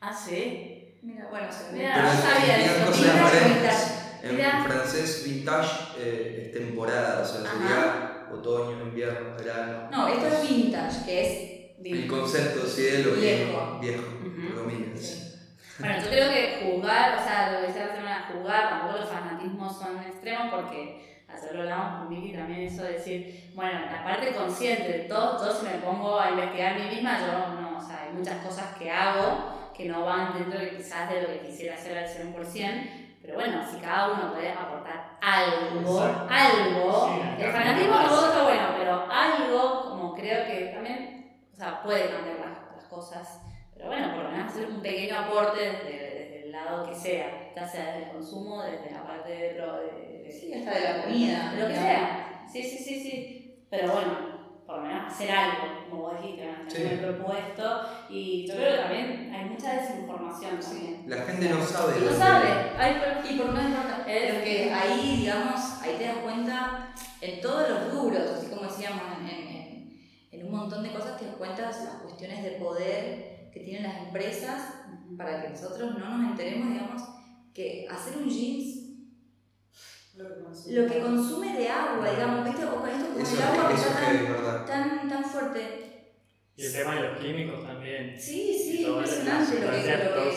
Ah, sí. Mira, bueno, se ve. Mira, no sabía eso. En francés, vintage eh, es temporada, o sea, sería otoño, invierno, verano. No, esto es vintage, que es El concepto sí de lo Viejo. viejo, predomina. Sí. Bueno, yo creo que jugar, o sea, lo que decía la semana, jugar, tampoco los fanatismos son extremos porque ayer lo hablamos con Vicky también eso de decir, bueno, la parte consciente de todo, yo si me pongo a investigar a mí misma, yo no, o sea, hay muchas cosas que hago que no van dentro de quizás de lo que quisiera hacer al 100%, pero bueno, si cada uno puede aportar algo, Exacto. algo, Sí, el fanatismo no todo está bueno, pero algo, como creo que también, o sea, puede cambiar las, las cosas, pero bueno, por lo menos hacer un pequeño aporte desde, desde el lado que sea, ya sea desde el consumo, desde la parte de, lo- de, de- Sí, hasta de la comida. lo que sea. Sí, sí, sí, sí. Pero bueno, por lo menos hacer algo, como vos dijiste, ¿no? Sí. propuesto. Y yo creo que también hay mucha desinformación también. La gente no sabe. Lo no sabe. Hay, Y por no importa, pero que ahí, digamos, ahí te das cuenta en todos los rubros, así como decíamos, en- en- en un montón de cosas te das cuenta las cuestiones de poder que tienen las empresas para que nosotros no nos enteremos, digamos, que hacer un jeans, Lo que consume. de agua, digamos, ¿viste? O con esto como Eso, el agua que está es tan, tan, tan fuerte. Y el tema de los químicos también. Sí, sí, impresionante lo que, lo que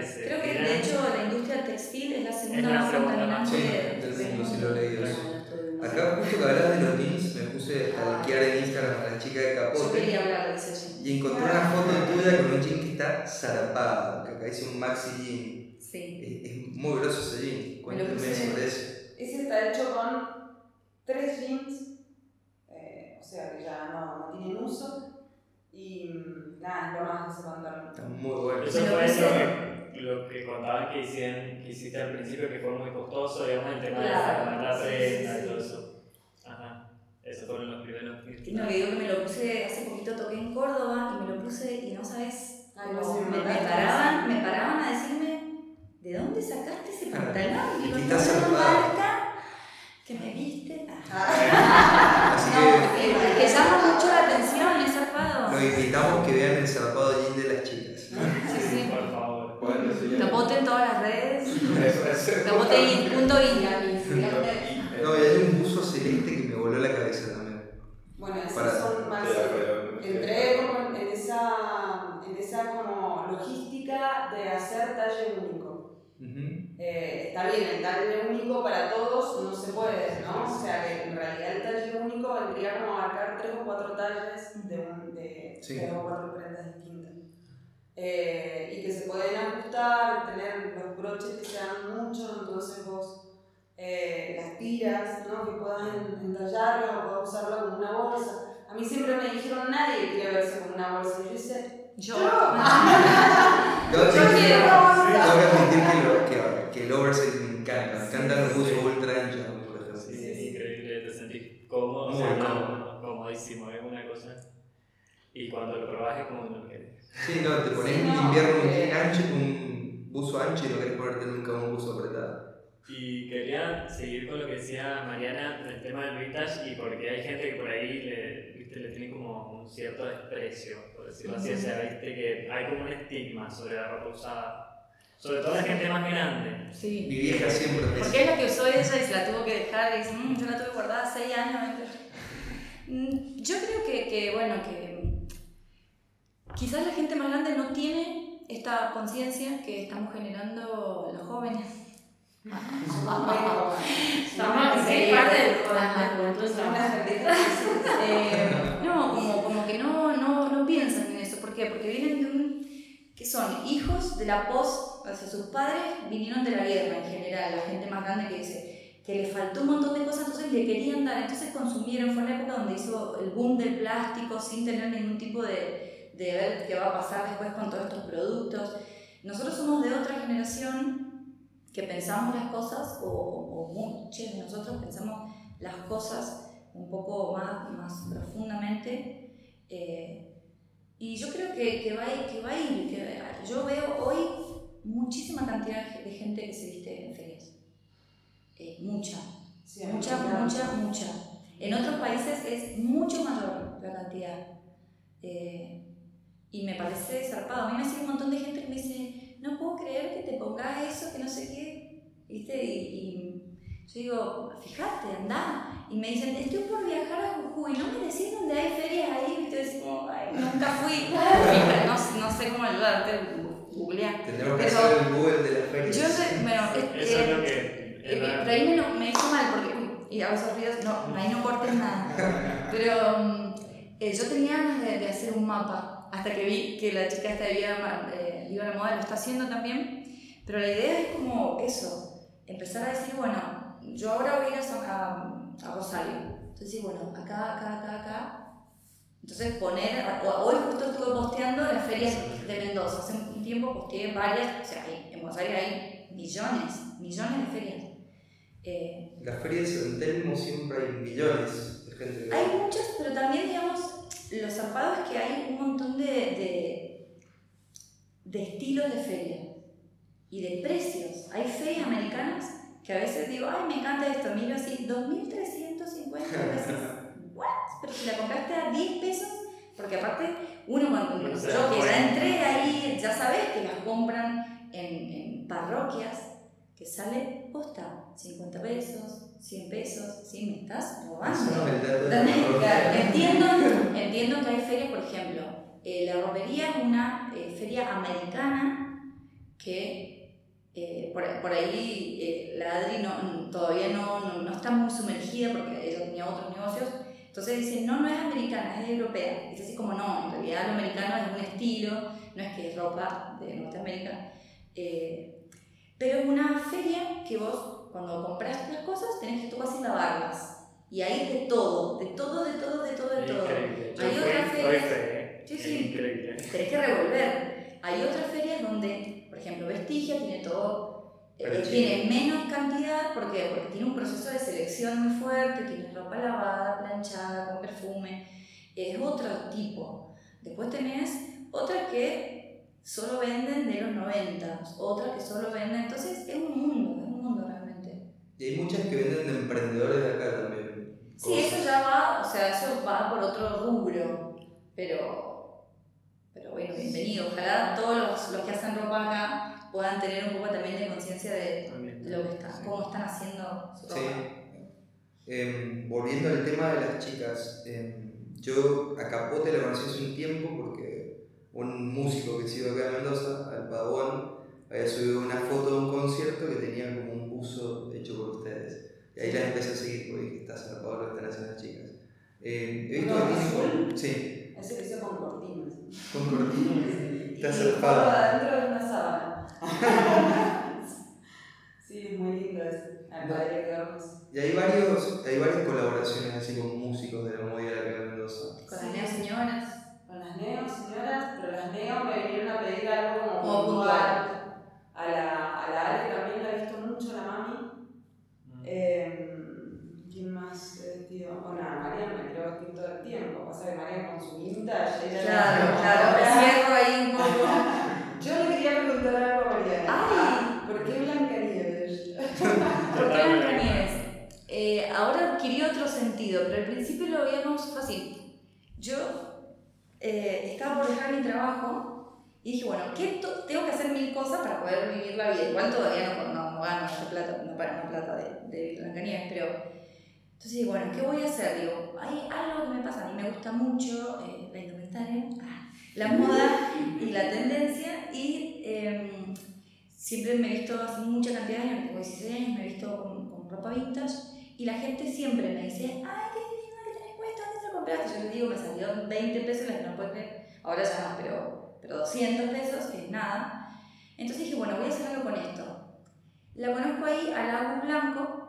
que se Creo que tiran. de hecho la industria textil es la segunda más contaminante Sí, de- del mundo, sí lo he leído. Claro. Acá justo que hablabas de los jeans, me puse a liquear en Instagram a la chica de Yo capote quería hablar de ese jean. y encontré una foto tuya con un jean que está zarpado, que acá dice un maxi jean. Sí. Es, es muy grosso ese jean. Cuéntame sobre eso. Ese está hecho con tres jeans, eh, o sea que ya no, no tienen uso. Y mm, nada, es lo más que se contaron. Está muy bueno. Eso fue ese- lo que, lo que contaban que, hicieron, que hiciste al principio, que fue muy costoso, digamos, el tema Claro. de la prenda y todo eso. Ajá. Esos fueron los primeros. No, que digo que me lo puse, hace poquito toqué en Córdoba y me lo puse y no sabes, Ay, no me, me paraban, me paraban a decirme, ¿de dónde sacaste ese pantalón? Y Digo, que no marca que me viste. (laughs) Ah, Así (laughs) No, que que, que llama mucho la atención, es zarpado. los invitamos que vean el zarpado jean de las chicas. Sí, sí. Por favor. Capote en todas las redes. (laughs) Capote y punto y. No, y hay un buzo celeste que me voló la cabeza también. Bueno, Para- son más. Entré como en esa, en esa como logística de hacer talle. Eh, está bien, el talle único para todos no se puede, ¿no? O sea que en realidad el talle único vendría como a abarcar tres o cuatro talles de, un, de Sí. tres o cuatro prendas distintas. Eh, y que se pueden ajustar, tener los broches que sean muchos, entonces vos eh, las tiras, ¿no? que puedas en- entallarlas o puedas usarla como una bolsa. A mí siempre me dijeron nadie quiere verse como una bolsa. Y yo hice, Yo. (laughs) (laughs) Que yo admitir- quiero tengo que admitir que, lo- que, que el oversize me encanta. Me encantan los buzos ultra anchos, por ejemplo. Sí, es increíble, te sentís cómodo, Muy o sea, cómodo. comodísimo, es una cosa. Y cuando lo probás es como no lo querés. Sí, no, te pones Sí, no, invierno un jean ancho con un buzo ancho y no querés ponerte nunca un buzo apretado. Y quería seguir con lo que decía Mariana del tema del vintage y porque hay gente que por ahí le, viste, le tiene como un cierto desprecio, por decirlo así, o sea, viste que hay como un estigma sobre la ropa usada, sobre todo la gente más grande. Sí. Mi vieja siempre me Porque es la que usó ella y se la tuvo que dejar y dice, "Mm, yo la tuve guardada 6 años. Mm, Yo creo que, que, bueno, que quizás la gente más grande no tiene esta conciencia que estamos generando los jóvenes. Estamos Sí, parte del. Eh, no, como, como que no, no, no piensan en eso. ¿Por qué? Porque vienen de un... que son hijos de la post, o sea, sus padres vinieron de la guerra en general, la gente más grande que dice que les faltó un montón de cosas, entonces le querían dar, entonces consumieron, fue la época donde hizo el boom del plástico sin tener ningún tipo de, de ver qué va a pasar después con todos estos productos. Nosotros somos de otra generación que pensamos las cosas, o, o muchos de nosotros pensamos las cosas un poco más, más profundamente. eh, y yo creo que, que, va que va a ir. que yo veo hoy muchísima cantidad de gente que se viste en ferias. Eh, mucha, Sí, mucha, mucha, mucha. En otros países es mucho mayor la cantidad. Eh, y me parece zarpado. A mí me sigue un montón de gente que me dice, no puedo creer que te pongas eso, que no sé qué. ¿Viste? Y, y yo digo, fíjate, anda. Y me dicen, estoy por viajar a Jujuy, ¿no me decís dónde hay ferias ahí? ¿Viste? Decís como, ay, nunca fui. (laughs) no, no sé cómo ayudarte. Googleá. Tendremos que hacer el Google de las ferias. Yo sé, bueno, es- Eso es eh, lo que. eh, es verdad. pero ahí me, lo- me hizo mal porque, uy, y hago esos ruidos, no, ahí no cortes nada. (laughs) Pero mm, eh, yo tenía ganas de, de hacer un mapa, hasta que vi que la chica esta de Viva, eh, Viva la Moda lo está haciendo también. Pero la idea es como eso, empezar a decir, bueno, yo ahora voy a ir a, a, a Rosario. Entonces, sí, bueno, acá, acá, acá, acá. Entonces poner, hoy justo estuve posteando las ferias de Mendoza, hace un tiempo posteé varias, o sea, hay- en Buenos Aires hay millones, millones de ferias. Eh, Las ferias San Telmo siempre hay millones de gente hay muchas, pero también, digamos, lo zarpado es que hay un montón de, de, de estilos de feria y de precios. Hay ferias americanas que a veces digo, ay, me encanta esto, miro así, 2.350 pesos. (laughs) ¿What? Pero si la compraste a 10 pesos, porque aparte, uno cuando No se yo que ya entré ahí, ya sabes que las compran en, en parroquias que sale posta 50 pesos, 100 pesos, ¿sí? Me estás robando. No entiendo, entiendo que hay ferias, por ejemplo, eh, la ropería es una eh, feria americana que eh, por, por ahí la Adri no, todavía no, no, no está muy sumergida porque ella tenía otros negocios. Entonces dice, no, no es americana, es europea. Es así como, no, en realidad lo americano es un estilo, no es que es ropa de Norteamérica. Eh, pero es una feria que vos, cuando compras las cosas, tenés que tú casi lavarlas. Y hay de todo, de todo, de todo, de todo, de todo. Increíble. Hay fui- otra fui feria- fe, ¿eh? Sí, sí. Increíble. Tenés que revolver. Hay otras ferias donde, por ejemplo, Vestigia tiene todo, eh, tiene menos cantidad, ¿por qué? Porque tiene un proceso de selección muy fuerte, tiene ropa lavada, planchada, con perfume, es otro tipo. Después tenés otras que solo venden de los 90, otras que solo venden, entonces es un mundo, es un mundo realmente. Y hay muchas que venden de emprendedores de acá también. Sí, eso ya va, o sea, eso va por otro rubro, pero, pero bueno, bienvenido. Ojalá todos los, los que hacen ropa acá puedan tener un poco también de conciencia de lo que están, cómo están haciendo su ropa. Sí. Em, volviendo al tema de las chicas, em, yo a Capote la conocí hace un tiempo porque un músico que sigo acá en Mendoza, al Pavón, había subido una foto de un concierto que tenía como un buzo hecho por ustedes. Y ahí las empecé a seguir porque dije, está zarpado lo que están haciendo las chicas. Em, he visto ¿Uno que tienen azul? Sí, Ese que hizo con cortinas. (laughs) con cortinas. Está zarpado. adentro de una sábana. (laughs) sí, es muy lindo. Al padre hermoso. Y hay, varios, hay varias colaboraciones así con músicos de la movida de en Mendoza. Con las neas señoras. Con las neos, señoras, pero las neos me vinieron a pedir algo como, puntual. A la, a la Ale también la he visto mucho, la mami. Eh, ¿Quién más he vestido? Bueno, a Marian me quiero vestir todo el tiempo. Pasa que Marian con su vintage, ella Claro, claro, me cierro ahí un poco. Yo le quería preguntar algo a Mariana. ¡Ay! ¿Por qué Blancanieves? ¿Por qué Blancanieves? Eh, ahora adquirió otro sentido, pero al principio lo veíamos fácil. Yo eh, estaba por dejar mi trabajo y dije, bueno, ¿qué tengo que hacer mil cosas para poder vivir la vida. Igual todavía no, no, no gano esa plata, no para una plata de, de Blancanieves, pero entonces digo, bueno, ¿qué voy a hacer? Digo, hay algo que me pasa, a mí me gusta mucho eh, la indumentaria, ah, la moda y la tendencia y em, siempre me he visto hace mucha cantidad de años, tengo 16 años, me he visto con, con ropa vintage y la gente siempre me dice, ay, qué divina que tenés puesto, ¿dónde te lo compraste? Yo les digo, me salió 20 pesos, la que no puede creer, ahora ya no, pero, pero 200 pesos, que es nada. Entonces dije, bueno, voy a hacer algo con esto. La conozco ahí a la Agus Blanco,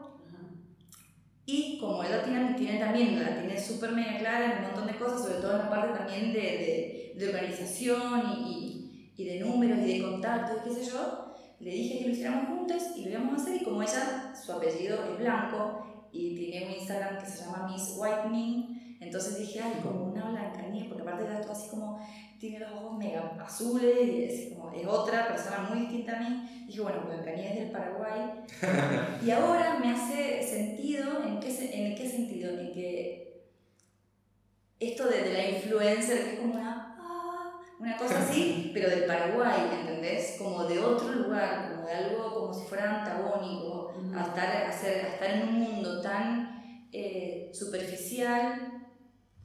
y como ella tiene, tiene también, la tiene súper mega clara en un montón de cosas, sobre todo en la parte también de, de, de organización y, y, y de números y de contactos y qué sé yo, le dije que lo hiciéramos juntos y lo íbamos a hacer y como ella, su apellido es blanco y tiene un Instagram que se llama Miss Whitening, entonces dije, ay, como una blancanía, porque aparte de todo así como, tiene los ojos mega azules y es, como, es otra persona muy distinta a mí. Dije, bueno, Blancanieves es del Paraguay. (laughs) y ahora me hace sentido, ¿en qué, en qué sentido? En que esto de, de la influencer, que es como una, ah, una cosa así, (laughs) pero del Paraguay, ¿entendés? Como de otro lugar, como de algo como si fuera antagónico, a estar, a hacer- a estar en un mundo tan eh, superficial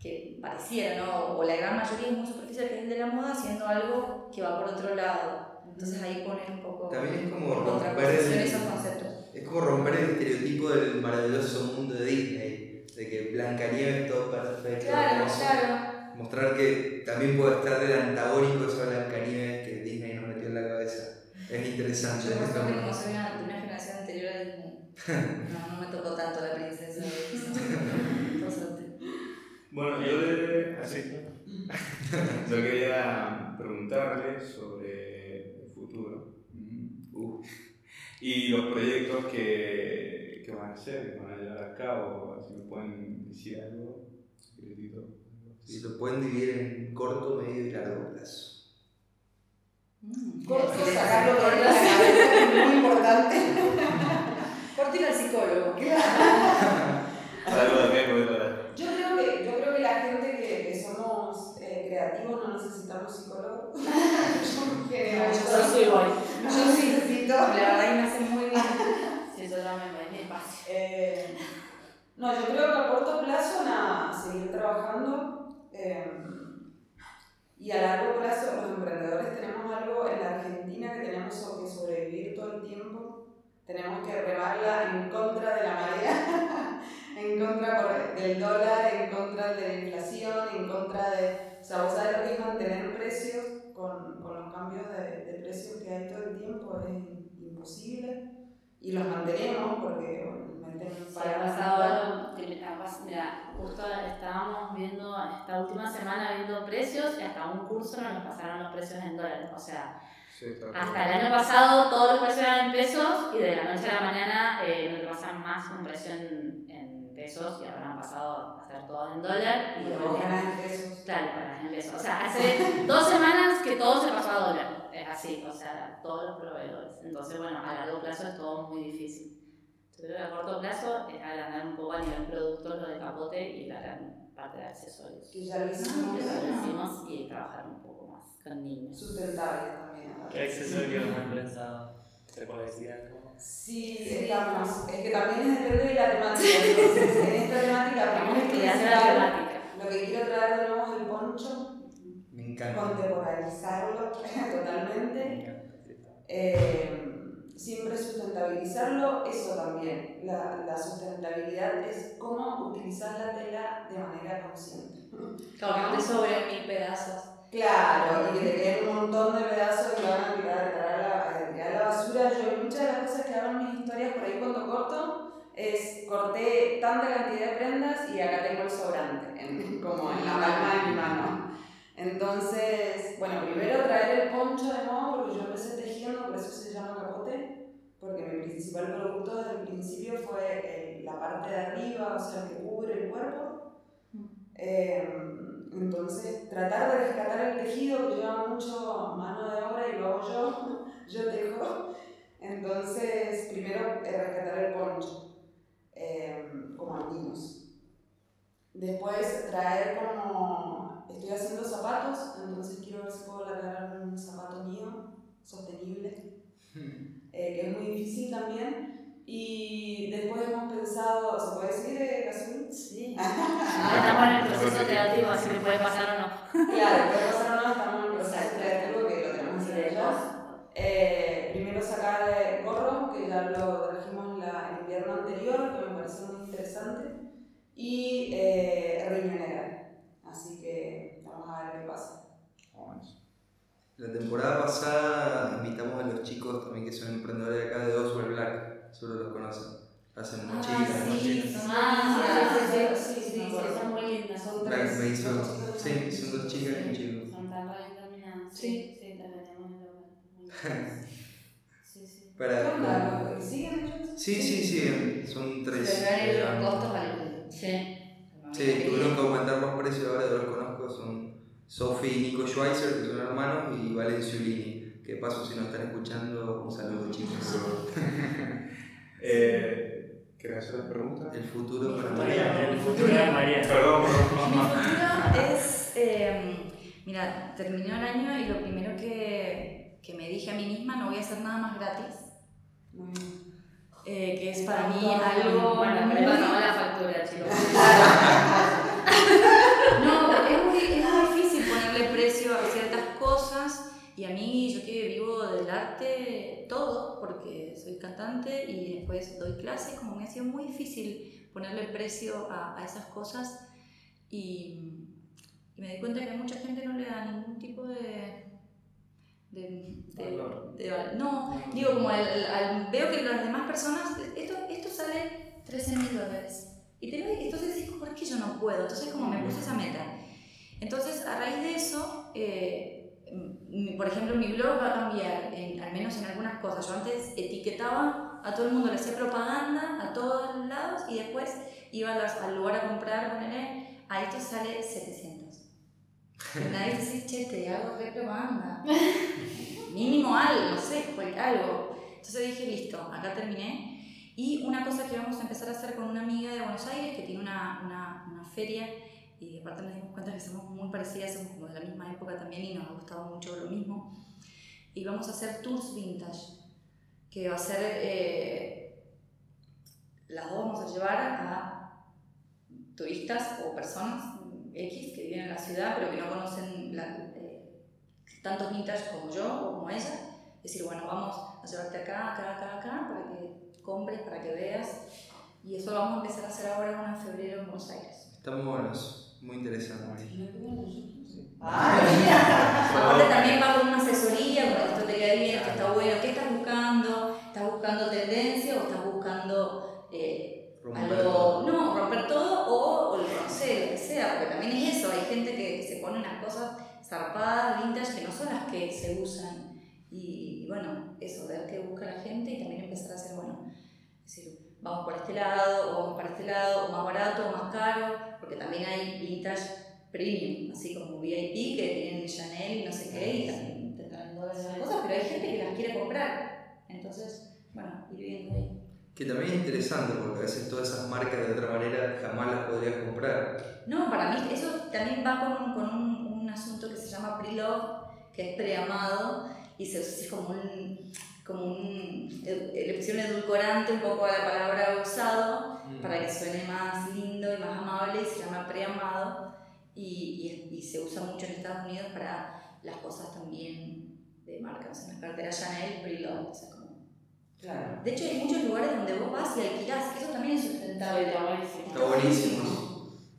que pareciera, ¿no? O la gran mayoría es muy superficial, que es el de la moda, haciendo algo que va por otro lado. Entonces ahí ponen un poco También es como romper el- esos conceptos. Es como romper el estereotipo del maravilloso mundo de Disney, de que Blancanieves todo perfecto, Claro, hermoso. claro. Mostrar que también puede estar el antagónico esa Blancanieves que Disney nos metió en la cabeza. Es interesante. Yo muy- como soy una, de una generación anterior a Disney, no, no me tocó tanto la princesa de suerte. Bueno, yo, le- así, yo quería preguntarle sobre el futuro Uh. y los proyectos que, que van a hacer, que van a llevar a cabo. Si me pueden decir algo, secretito. Si lo pueden dividir en corto, medio y largo plazo. Mm, Corto, sí, sí, sacarlo sí, de la cabeza es muy importante. Corto ir al psicólogo. (laughs) Para. Yo creo que, yo creo que la gente que, que somos eh, creativos no necesitamos psicólogos. (laughs) yo Yo soy igual. no necesito. La verdad que me hace muy bien. Sí, yo voy, mi espacio. Eh, no, yo creo que a corto plazo, nada, seguir trabajando. eh, y a largo plazo, los emprendedores tenemos algo en la Argentina que tenemos que sobrevivir todo el tiempo. Tenemos que remarla en contra de la marea, (laughs) en contra del dólar, en contra de la inflación, en contra de. O sea, vos sabés lo que es mantener precios con, con los cambios de, de precios que hay todo el tiempo, es imposible. Y los mantenemos porque bueno, Sí, ha pasado mira, justo estábamos viendo esta última semana viendo precios y hasta un curso nos pasaron los precios en dólares. O sea, Sí, hasta el año pasado todos los precios eran en pesos y de la noche a la mañana eh, no te pasan más un precio en, en pesos y ahora han pasado a ser todos en dólar. Y Y ganás en pesos. Claro, para en pesos. O sea, hace dos semanas que todo se pasó a dólar. Es así, o sea, todos los proveedores. Entonces, bueno, a largo plazo es todo muy difícil. Yo creo que a corto plazo es agrandar un poco a nivel productos lo de capote y la gran parte de accesorios. Que ya lo hicimos. Que lo hicimos y trabajar un poco más con niños. Sustentables también. ¿Qué accesorios han pensado? ¿Se puede decir algo? Sí, estamos. Es que también depende de la temática. Entonces, en esta temática, lo que quiero traer de nuevo es el poncho, Me encanta. contemporizarlo (laughs) totalmente. Me encanta, sí, está. Eh, siempre sustentabilizarlo, eso también. La, la sustentabilidad es cómo utilizar la tela de manera consciente. Claro, no te sobren mil pedazos. Claro, y que te queden un montón de pedazos que van a tirar, a tirar a la, basura. Yo muchas de las cosas que hago en mis historias por ahí cuando corto es corté tanta cantidad de prendas y acá tengo el sobrante, en- como en la palma de mi mano. Entonces, bueno, primero traer el poncho de nuevo porque yo empecé tejiendo, por eso se llama capote, porque mi principal producto desde el principio fue eh, la parte de arriba, o sea, que cubre el cuerpo. Eh, entonces, tratar de rescatar el tejido que lleva mucho mano de obra y lo hago yo, (laughs) yo tejo. Entonces, primero eh, rescatar el poncho, eh, como albinos. Después, traer como. Estoy haciendo zapatos, entonces quiero ver si puedo largar un zapato mío, sostenible, (laughs) eh, que es muy difícil también. Y después hemos pensado, ¿se puede decir eh, Gazul? Sí. (laughs) Estamos en el proceso creativo, así que puede pasar o no. Claro, puede pasar o no, (laughs) estamos en el proceso creativo que lo tenemos que hacer. Eh, primero sacar de gorro, que ya lo trajimos la, el invierno anterior, que me pareció muy interesante, y eh, riñonera. Así que vamos a ver qué pasa. La temporada pasada invitamos a los chicos también que son emprendedores de acá de Oswald Black, seguro los conocen. Hacen Ah, mochilas, sí, mochilas. son Ah, sí, sí, sí, sí, sí, sí, son muy lindas. Son tres. me hizo, sí, son dos chicas y un chico. Son tan bien terminadas. Sí. sí, las tenemos en el lugar. Muy lindas. (laughs) Sí, sí. ¿Qué Para? ¿Lo- ¿Siguen sí, sí, sí, son tres. Pero los costos valen. Sí. Sí, tuvieron que aumentar los precios ahora, yo los conozco, son Sophie y Nico Schweitzer, que son hermanos, y Valen Ciulini, que paso si nos están escuchando, un saludo chicos. (laughs) Eh, ¿Querés hacer la pregunta? El futuro para María, María. el futuro de María. Perdón, Mi futuro es, eh, mira, terminó el año y lo primero que, que me dije a mí misma, no voy a hacer nada más gratis, eh, que es para mí algo Bueno, muy- pero pasamos la factura, chicos. (laughs) No, es muy, es muy difícil ponerle precio a ciertas cosas Y a mí, yo que vivo del arte todo, porque soy cantante y después doy clases, como me ha sido muy difícil ponerle precio a, a esas cosas. Y, y me di cuenta que a mucha gente no le da ningún tipo de. de, de- Valor. de val- no, digo, como al- al- veo que las demás personas. Esto, esto sale 13 mil dólares. Y te lo entonces digo, ¿por qué yo no puedo? Entonces, como me puse esa meta. Entonces, a raíz de eso, eh, por ejemplo, mi blog va a cambiar, en- al menos en algunas cosas. Yo antes etiquetaba a todo el mundo, le hacía propaganda a todos lados y después iba a al lugar a comprar, ponerle, a esto sale 700. Y (laughs) nadie dice, che, te hago re propaganda. (laughs) Mínimo algo, no sé, algo. Entonces dije, listo, acá terminé. Y una cosa que vamos a empezar a hacer con una amiga de Buenos Aires que tiene una, una, una feria y aparte nos dimos cuenta que somos muy parecidas, somos como de la misma época también y nos ha gustado mucho lo mismo. Y vamos a hacer tours vintage, que va a ser, eh, las dos vamos a llevar a turistas o personas X que viven en la ciudad pero que no conocen la- eh, vintage como yo o como ella. Decir, bueno, vamos a llevarte acá, acá, acá, acá, para que compres, para que veas. Y eso lo vamos a empezar a hacer ahora en febrero en Buenos Aires. Está muy buenos, muy interesante. (laughs) Aparte también va con una asesoría, bueno, esto te queda bien, esto está bueno, ¿qué estás buscando? ¿Estás buscando tendencia o estás buscando eh, Romper algo, todo. no, romper todo o, o lo que sea, porque también es eso, hay gente que, que se pone unas cosas zarpadas, vintage, que no son las que se usan. Y, bueno, eso, ver qué busca la gente y también empezar a hacer, bueno, es decir, vamos por este lado, o vamos para este lado, o más barato, o más caro, porque también hay vintage premium, así como VIP que tienen Chanel y no sé qué, y también tendrán dólares las cosas, pero hay gente que las quiere comprar. Entonces, bueno, ir viendo ahí. Que también es interesante porque a veces todas esas marcas de otra manera jamás las podrías comprar. No, para mí eso también va con un, con un, un asunto que se llama pre-love, que es preamado, y se usa así como un, como un, eh, le pusieron edulcorante un poco a la palabra usado, para que suene más lindo y más amable, y se llama preamado, y, y, y se usa mucho en Estados Unidos para las cosas también de marca, o sea, en la cartera Chanel, pre-love, o sea, como... Claro. De hecho, hay muchos lugares donde vos vas y alquilás, que eso también es sustentable. Está buenísimo. Está buenísimo.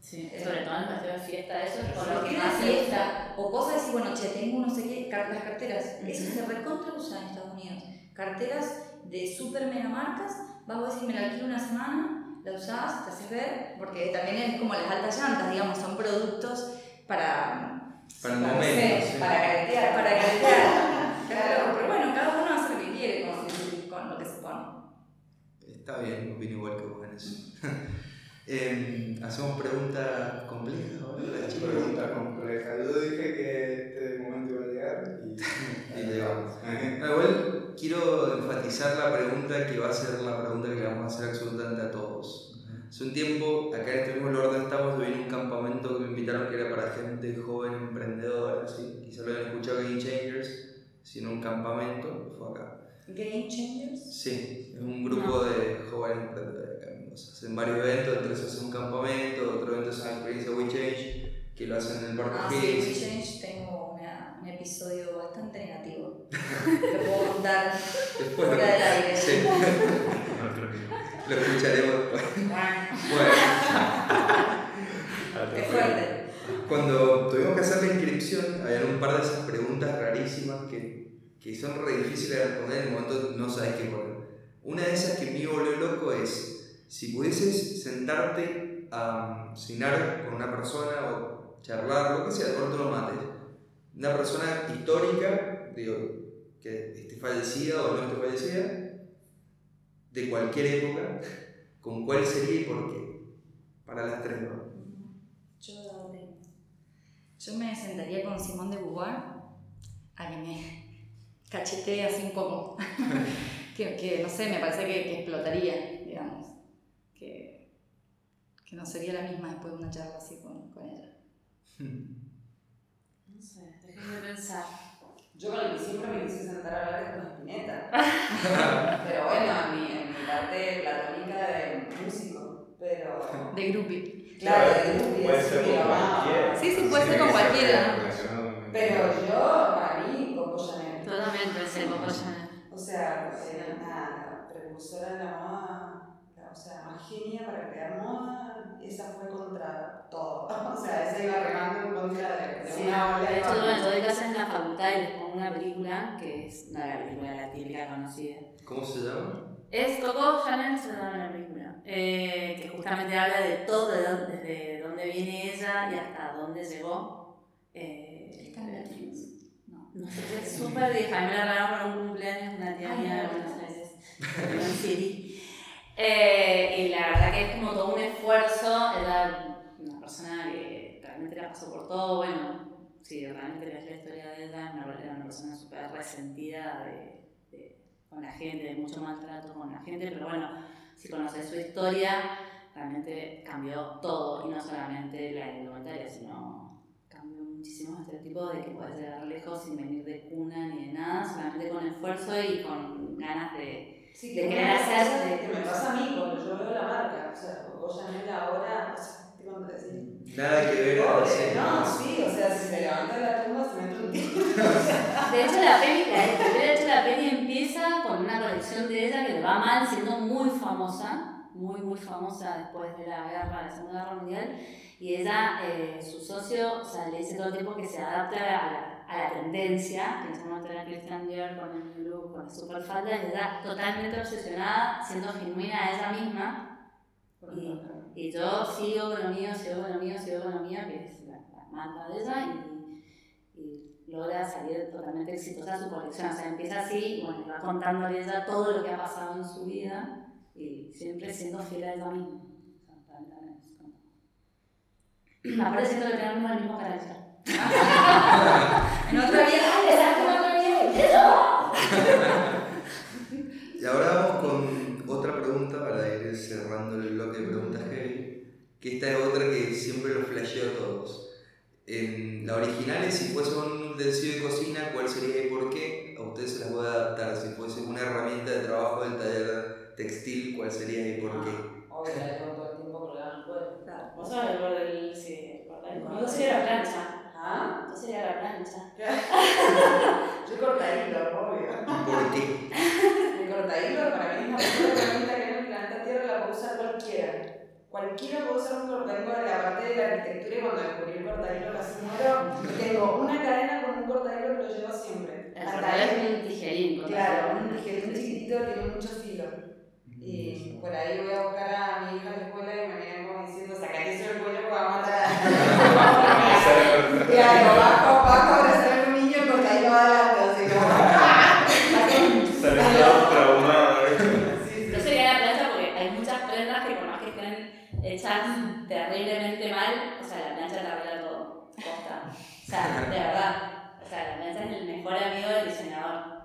Sí, sobre todo en de fiesta, eso es con Lo que una fiesta o cosas así, bueno, che, tengo no sé qué, las carteras, eso Ujú. se recontra usa en Estados Unidos. Carteras de super mega marcas, vas a decir, me la alquilo una semana, la usás, te haces ver, porque también es como las altas llantas, digamos, son productos para. Para el para- momento, sí. Para caretear, para caretear. (laughs) claro, pero bueno, cada uno hace lo que quiere con, con lo que se pone. Está bien, opino igual que vos en eso. (laughs) Em, Hacemos preguntas complejas ahora. Pregunta compleja. Yo dije que este momento iba a llegar y, (laughs) Y llegamos. Ah, Igual quiero enfatizar la pregunta que va a ser la pregunta que le vamos a hacer absolutamente a todos. Hace un tiempo, acá en este mismo lugar donde estamos, vine un campamento que me invitaron que era para gente joven, emprendedora, así. Quizá lo hayan escuchado Game Changers, sino un campamento, fue acá. Game changers. Sí, es un grupo de jóvenes emprendedores acá en. Hacen varios eventos, entre esos hacen un campamento, otro evento es una experiencia We Change, que lo hacen en el Parque Ah, sí. We Change tengo un episodio bastante negativo. (laughs) Te puedo contar Después fuera del aire. Sí. (laughs) Lo escucharemos después. Bueno, Es (laughs) fuerte. cuando tuvimos que hacer la inscripción, había un par de esas preguntas rarísimas que, que son re difíciles de responder en el momento no sabes qué poner. Una de esas que me volvió loco es, si pudieses sentarte a um, cenar con una persona o charlar, lo que sea, tomarte unos mates, una persona histórica, digo, que esté fallecida o no esté fallecida, de cualquier época, ¿con cuál sería y por qué? Para las tres, ¿no? Yo. Yo me sentaría con Simón de Beauvoir a que me cachetee así un poco. (laughs) que, que, no sé, me parece que, que explotaría, digamos. Que, que no sería la misma después de una charla así con, con ella de pensar. Yo con el que siempre me quise sentar a hablar es con Espineta. pero bueno, en mi, en mi parte platónica de músico, pero... De groupie. Claro, de groupie. Puede ser con ah. cualquiera. Sí, sí, puede ser con cualquiera. Pero yo, para mí, Coco Chanel. Yo también pensé Coco Chanel. O sea, eh, era una precursora de la moda, o sea, más genia para crear moda esa fue contra todo. (laughs) O sea, esa iba remando en contra de, de Sí, una ola de hecho, bueno, doy clases en la facultad y les pongo una película que es no, la película, la típica conocida. ¿Cómo se llama? Es Coco Chanel, se llama la película, eh, que justamente habla de todo, de dónde- desde dónde viene ella y hasta dónde llegó. Eh, ¿Está en Netflix? No. No sé, es súper vieja. A mí me la regalaron para un cumpleaños una tía mía de no, Buenos no. Aires. (laughs) Eh, y la verdad que es como todo un esfuerzo. Era una persona que realmente la pasó por todo. Bueno, si realmente lees la historia de ella, era una persona súper resentida de- con la gente, de mucho maltrato con la gente. Pero bueno, si conoces su historia, realmente cambió todo. Y no solamente la indumentaria, sino cambió muchísimos estereotipos de que puedes llegar lejos sin venir de cuna ni de nada, solamente con esfuerzo y con ganas de... Sí, de que una hacer- que me pasa a mí cuando yo veo la marca, o sea, Coco Chanel ahora, o sea, te cuando decís, Nada que ver veces. no, sí, o sea, si se levanta de la tumba se mete un tiro. (laughs) De hecho, la peli, la, de hecho, la peli empieza con una colección de ella que le va mal, siendo muy famosa, muy, muy famosa después de la guerra, la Segunda Guerra Mundial, y ella, eh, su socio, o sea, le dice todo el tiempo que se adapta a la, a la tendencia, que en ese momento era Christian Dior con el look, con la super falda, y ella totalmente obsesionada, siendo genuina ella misma, y, y yo sigo con lo mío, sigo con lo mío, sigo con lo mío, que es la, la marca de ella, y, y logra salir totalmente exitosa su colección. O sea, empieza así, y bueno, va contándole ella todo lo que ha pasado en su vida, y siempre siendo fiel a ella misma. Aparte siento que tenemos el mismo carácter. (laughs) (laughs) En otra vida, ¡ay, exacto, en otra vida! (laughs) (laughs) Y ahora vamos con otra pregunta para ir cerrando el bloque de preguntas heavy. Que esta es otra que siempre lo flasheo a todos. En la original es si fuese un utensilio de cocina, ¿cuál sería y por qué? A ustedes se las voy a adaptar. Si fuese una herramienta de trabajo del taller textil, ¿cuál sería y por qué? Obvio, la dejo todo el tiempo colgada en el cuerpo. Vos sabés el borde del. Sí, el borde del- Conmigo sería la plancha. ¿Ah? Yo sería la plancha. (laughs) Yo cortahilo, obvio. ¿Por qué? (laughs) El cortahilo para mí es la mejor herramienta que hay en el planeta Tierra, la puede usar cualquiera. Cualquiera puede usar un cortahilo de la parte de la arquitectura y cuando descubrí el cortahilo casi muero. Tengo una cadena con un cortahilo que lo llevo siempre. El es un tijerín. Claro, un tijerín chiquitito que tiene mucho filo. Y por ahí voy a buscar a mi hija a la escuela y me miran como diciendo, sacate eso del cuello que va a matar a... (laughs) Claro, (laughs) bajo, bajo a abrazar a un niño con la hilo adelante, así como... Sale todo traumado. ¿eh? Yo sería la plancha porque hay muchas prendas que por más que estén hechas terriblemente mal, o sea, la plancha te arregla todo. Posta. O sea, de verdad. O sea, la plancha es el mejor amigo del diseñador.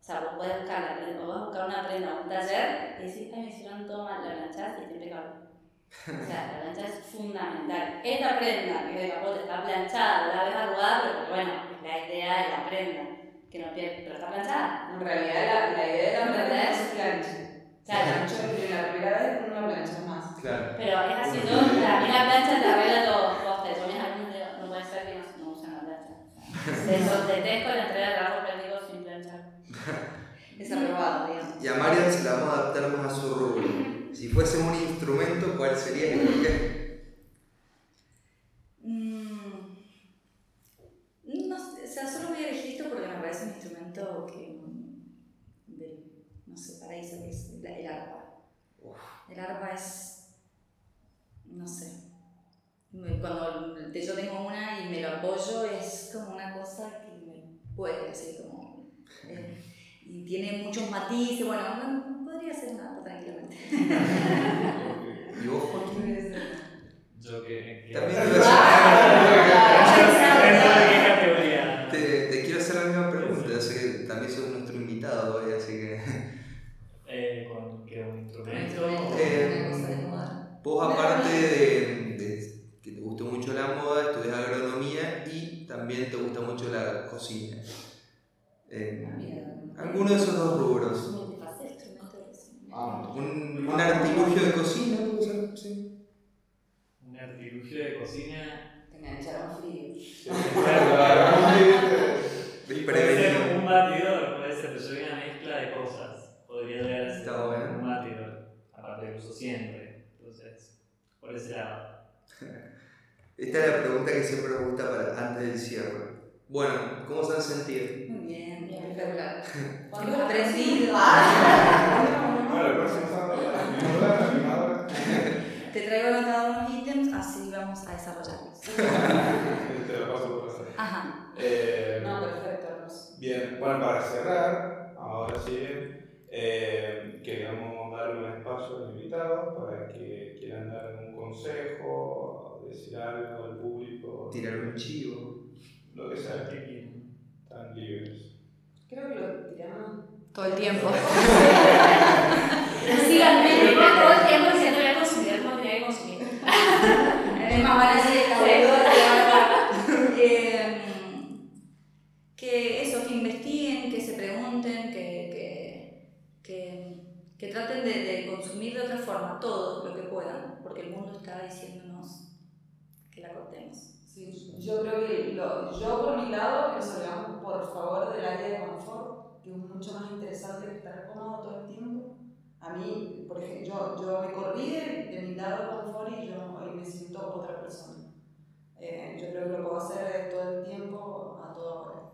O sea, vos podés buscar, la prenda, vos vas a buscar una prenda o un taller y decís, ay, me hicieron todo mal, la planchás y está impecable. O sea, la plancha es fundamental. Esta prenda, que es de capote, está planchada, la ves arrugada, pero bueno, es la idea de la prenda, que no pierde, pero está planchada. En realidad la, la idea de la plancha es plancha. Claro. Yo la primera vez con una plancha más. Claro. Pero es así, yo, a mí la plancha te arregla todo. Posta, yo mis alumnos digo, no puede ser que no, no usen la plancha. De eso detesto la entrega de trabajo sin planchar. (laughs) Es arrobado, digamos. Y a Marian se la vamos a adaptar más a su rubro. Si fuese un instrumento, ¿cuál sería y por qué? Mm, No sé, o sea, solo voy a elegir esto porque me parece un instrumento que. mm, de, no sé, paraíso, que es el arpa. El arpa es. no sé. Cuando yo tengo una y me lo apoyo, es como una puede, así como. eh, y tiene muchos matices, bueno, no- podría ser una arpa tranquilamente. ¿Y vos, Joaquín? Yo que. que- También te voy a ¿Dentro de hacer- qué categoría? te, te quiero hacer la misma pregunta, ya sé que también sos nuestro invitado hoy, así que... Eh, con que un instrumento. Instrumento, Eh, una cosa de moda. Vos aparte de, de que te guste mucho la moda, estudias agronomía y también te gusta mucho la cocina. Eh, alguno de esos dos rubros. Vamos. Un, un artilugio de cocina, puede ser, sí. Un artilugio de cocina. Te engancharon frío. (laughs) Puede ser un batidor, puede ser, pero yo vi una mezcla de cosas. Podría llegar a ser bueno. un uso siempre. Entonces, por ese lado. (laughs) Esta es la pregunta que siempre me gusta para antes del cierre. Bueno, ¿cómo se han sentido? Muy bien, Bien. espectacular. ¿Cuánto Hemos aprendido. La animadora, la animadora. Te traigo anotados unos ítems, así vamos a desarrollarlos. Te lo paso por hacer. Ajá. Eh, No, perfecto. Bien, bueno, para cerrar, ahora sí, eh, queríamos darle un espacio a los invitados para que quieran dar algún consejo, decir algo al público, Tirar un chivo. lo que sea, ¿Qué quieren? están libres. Creo que lo tiramos. Todo el tiempo. (laughs) Síganme, todo el tiempo diciendo voy a consumir, como tenía que consumir. Es (laughs) más boludo, Eh, que eso, que investiguen, que se pregunten, que, que, que, que traten de, de consumir de otra forma todo lo que puedan, porque el mundo está diciéndonos que la cortemos. Sí, yo creo que lo- yo por mi lado que salgamos por favor del área de confort, que es mucho más interesante que estar cómodo todo el tiempo. A mí, por ejemplo, yo, yo me corrí de, de mi lado de confort y yo hoy me siento otra persona. Eh, yo creo que lo puedo hacer todo el tiempo, a toda hora.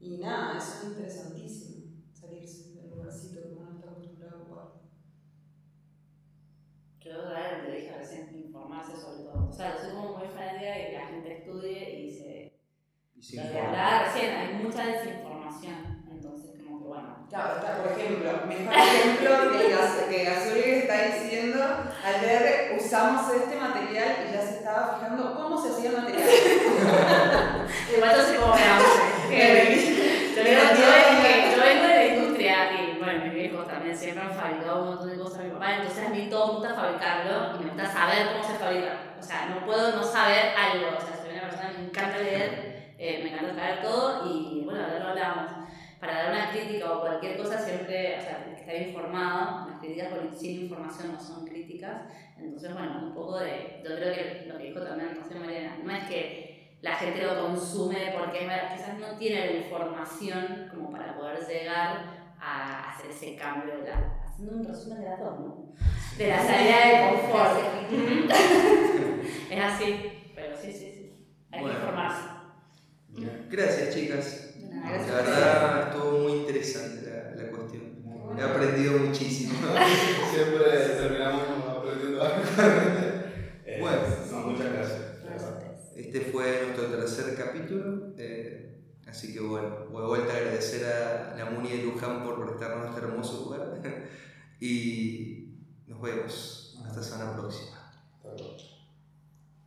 Y nada, eso es interesantísimo, salirse del lugarcito que uno está acostumbrado a ocupar. Yo, te dije recién, informarse sobre todo. O sea, yo soy como muy fanática de que la gente estudie y se. Y se hablaba recién, hay mucha desinformación. Entonces, como que bueno. Claro, está, por ejemplo, mejor ejemplo que, que está diciendo, ayer usamos este material y ya se estaba fijando cómo se hacía el material. (laughs) Igual yo sé cómo me hago. Yo vengo, de la industria y bueno, mis viejos también siempre han fabricado un montón de cosas a mi papá, entonces a mí todo me gusta fabricarlo y me gusta saber cómo se fabrica. O sea, no puedo no saber algo. O sea, soy una persona que me encanta leer, eh, me encanta saber todo y bueno, ahora lo hablamos. Para dar una crítica o cualquier cosa siempre, o sea, estar informado. Las críticas sin información no son críticas. Entonces, bueno, un poco de. Yo creo que lo que dijo también José Mariana, no es que la gente lo consume porque es verdad, quizás no tiene la información como para poder llegar a hacer ese cambio de la. Haciendo un resumen de las dos, ¿no? De la salida de confort. (laughs) es así, pero sí, sí, sí. Hay Bueno. que informarse. Gracias, chicas. La verdad, estuvo muy interesante la, la cuestión. He aprendido muchísimo. (laughs) Siempre terminamos aprendiendo algo. (laughs) Eh, Bueno. no, muchas gracias. Este fue nuestro tercer capítulo. eh, así que bueno, voy de vuelta a agradecer a la Muni de Luján por prestarnos este hermoso lugar. (laughs) y nos vemos. Hasta semana próxima.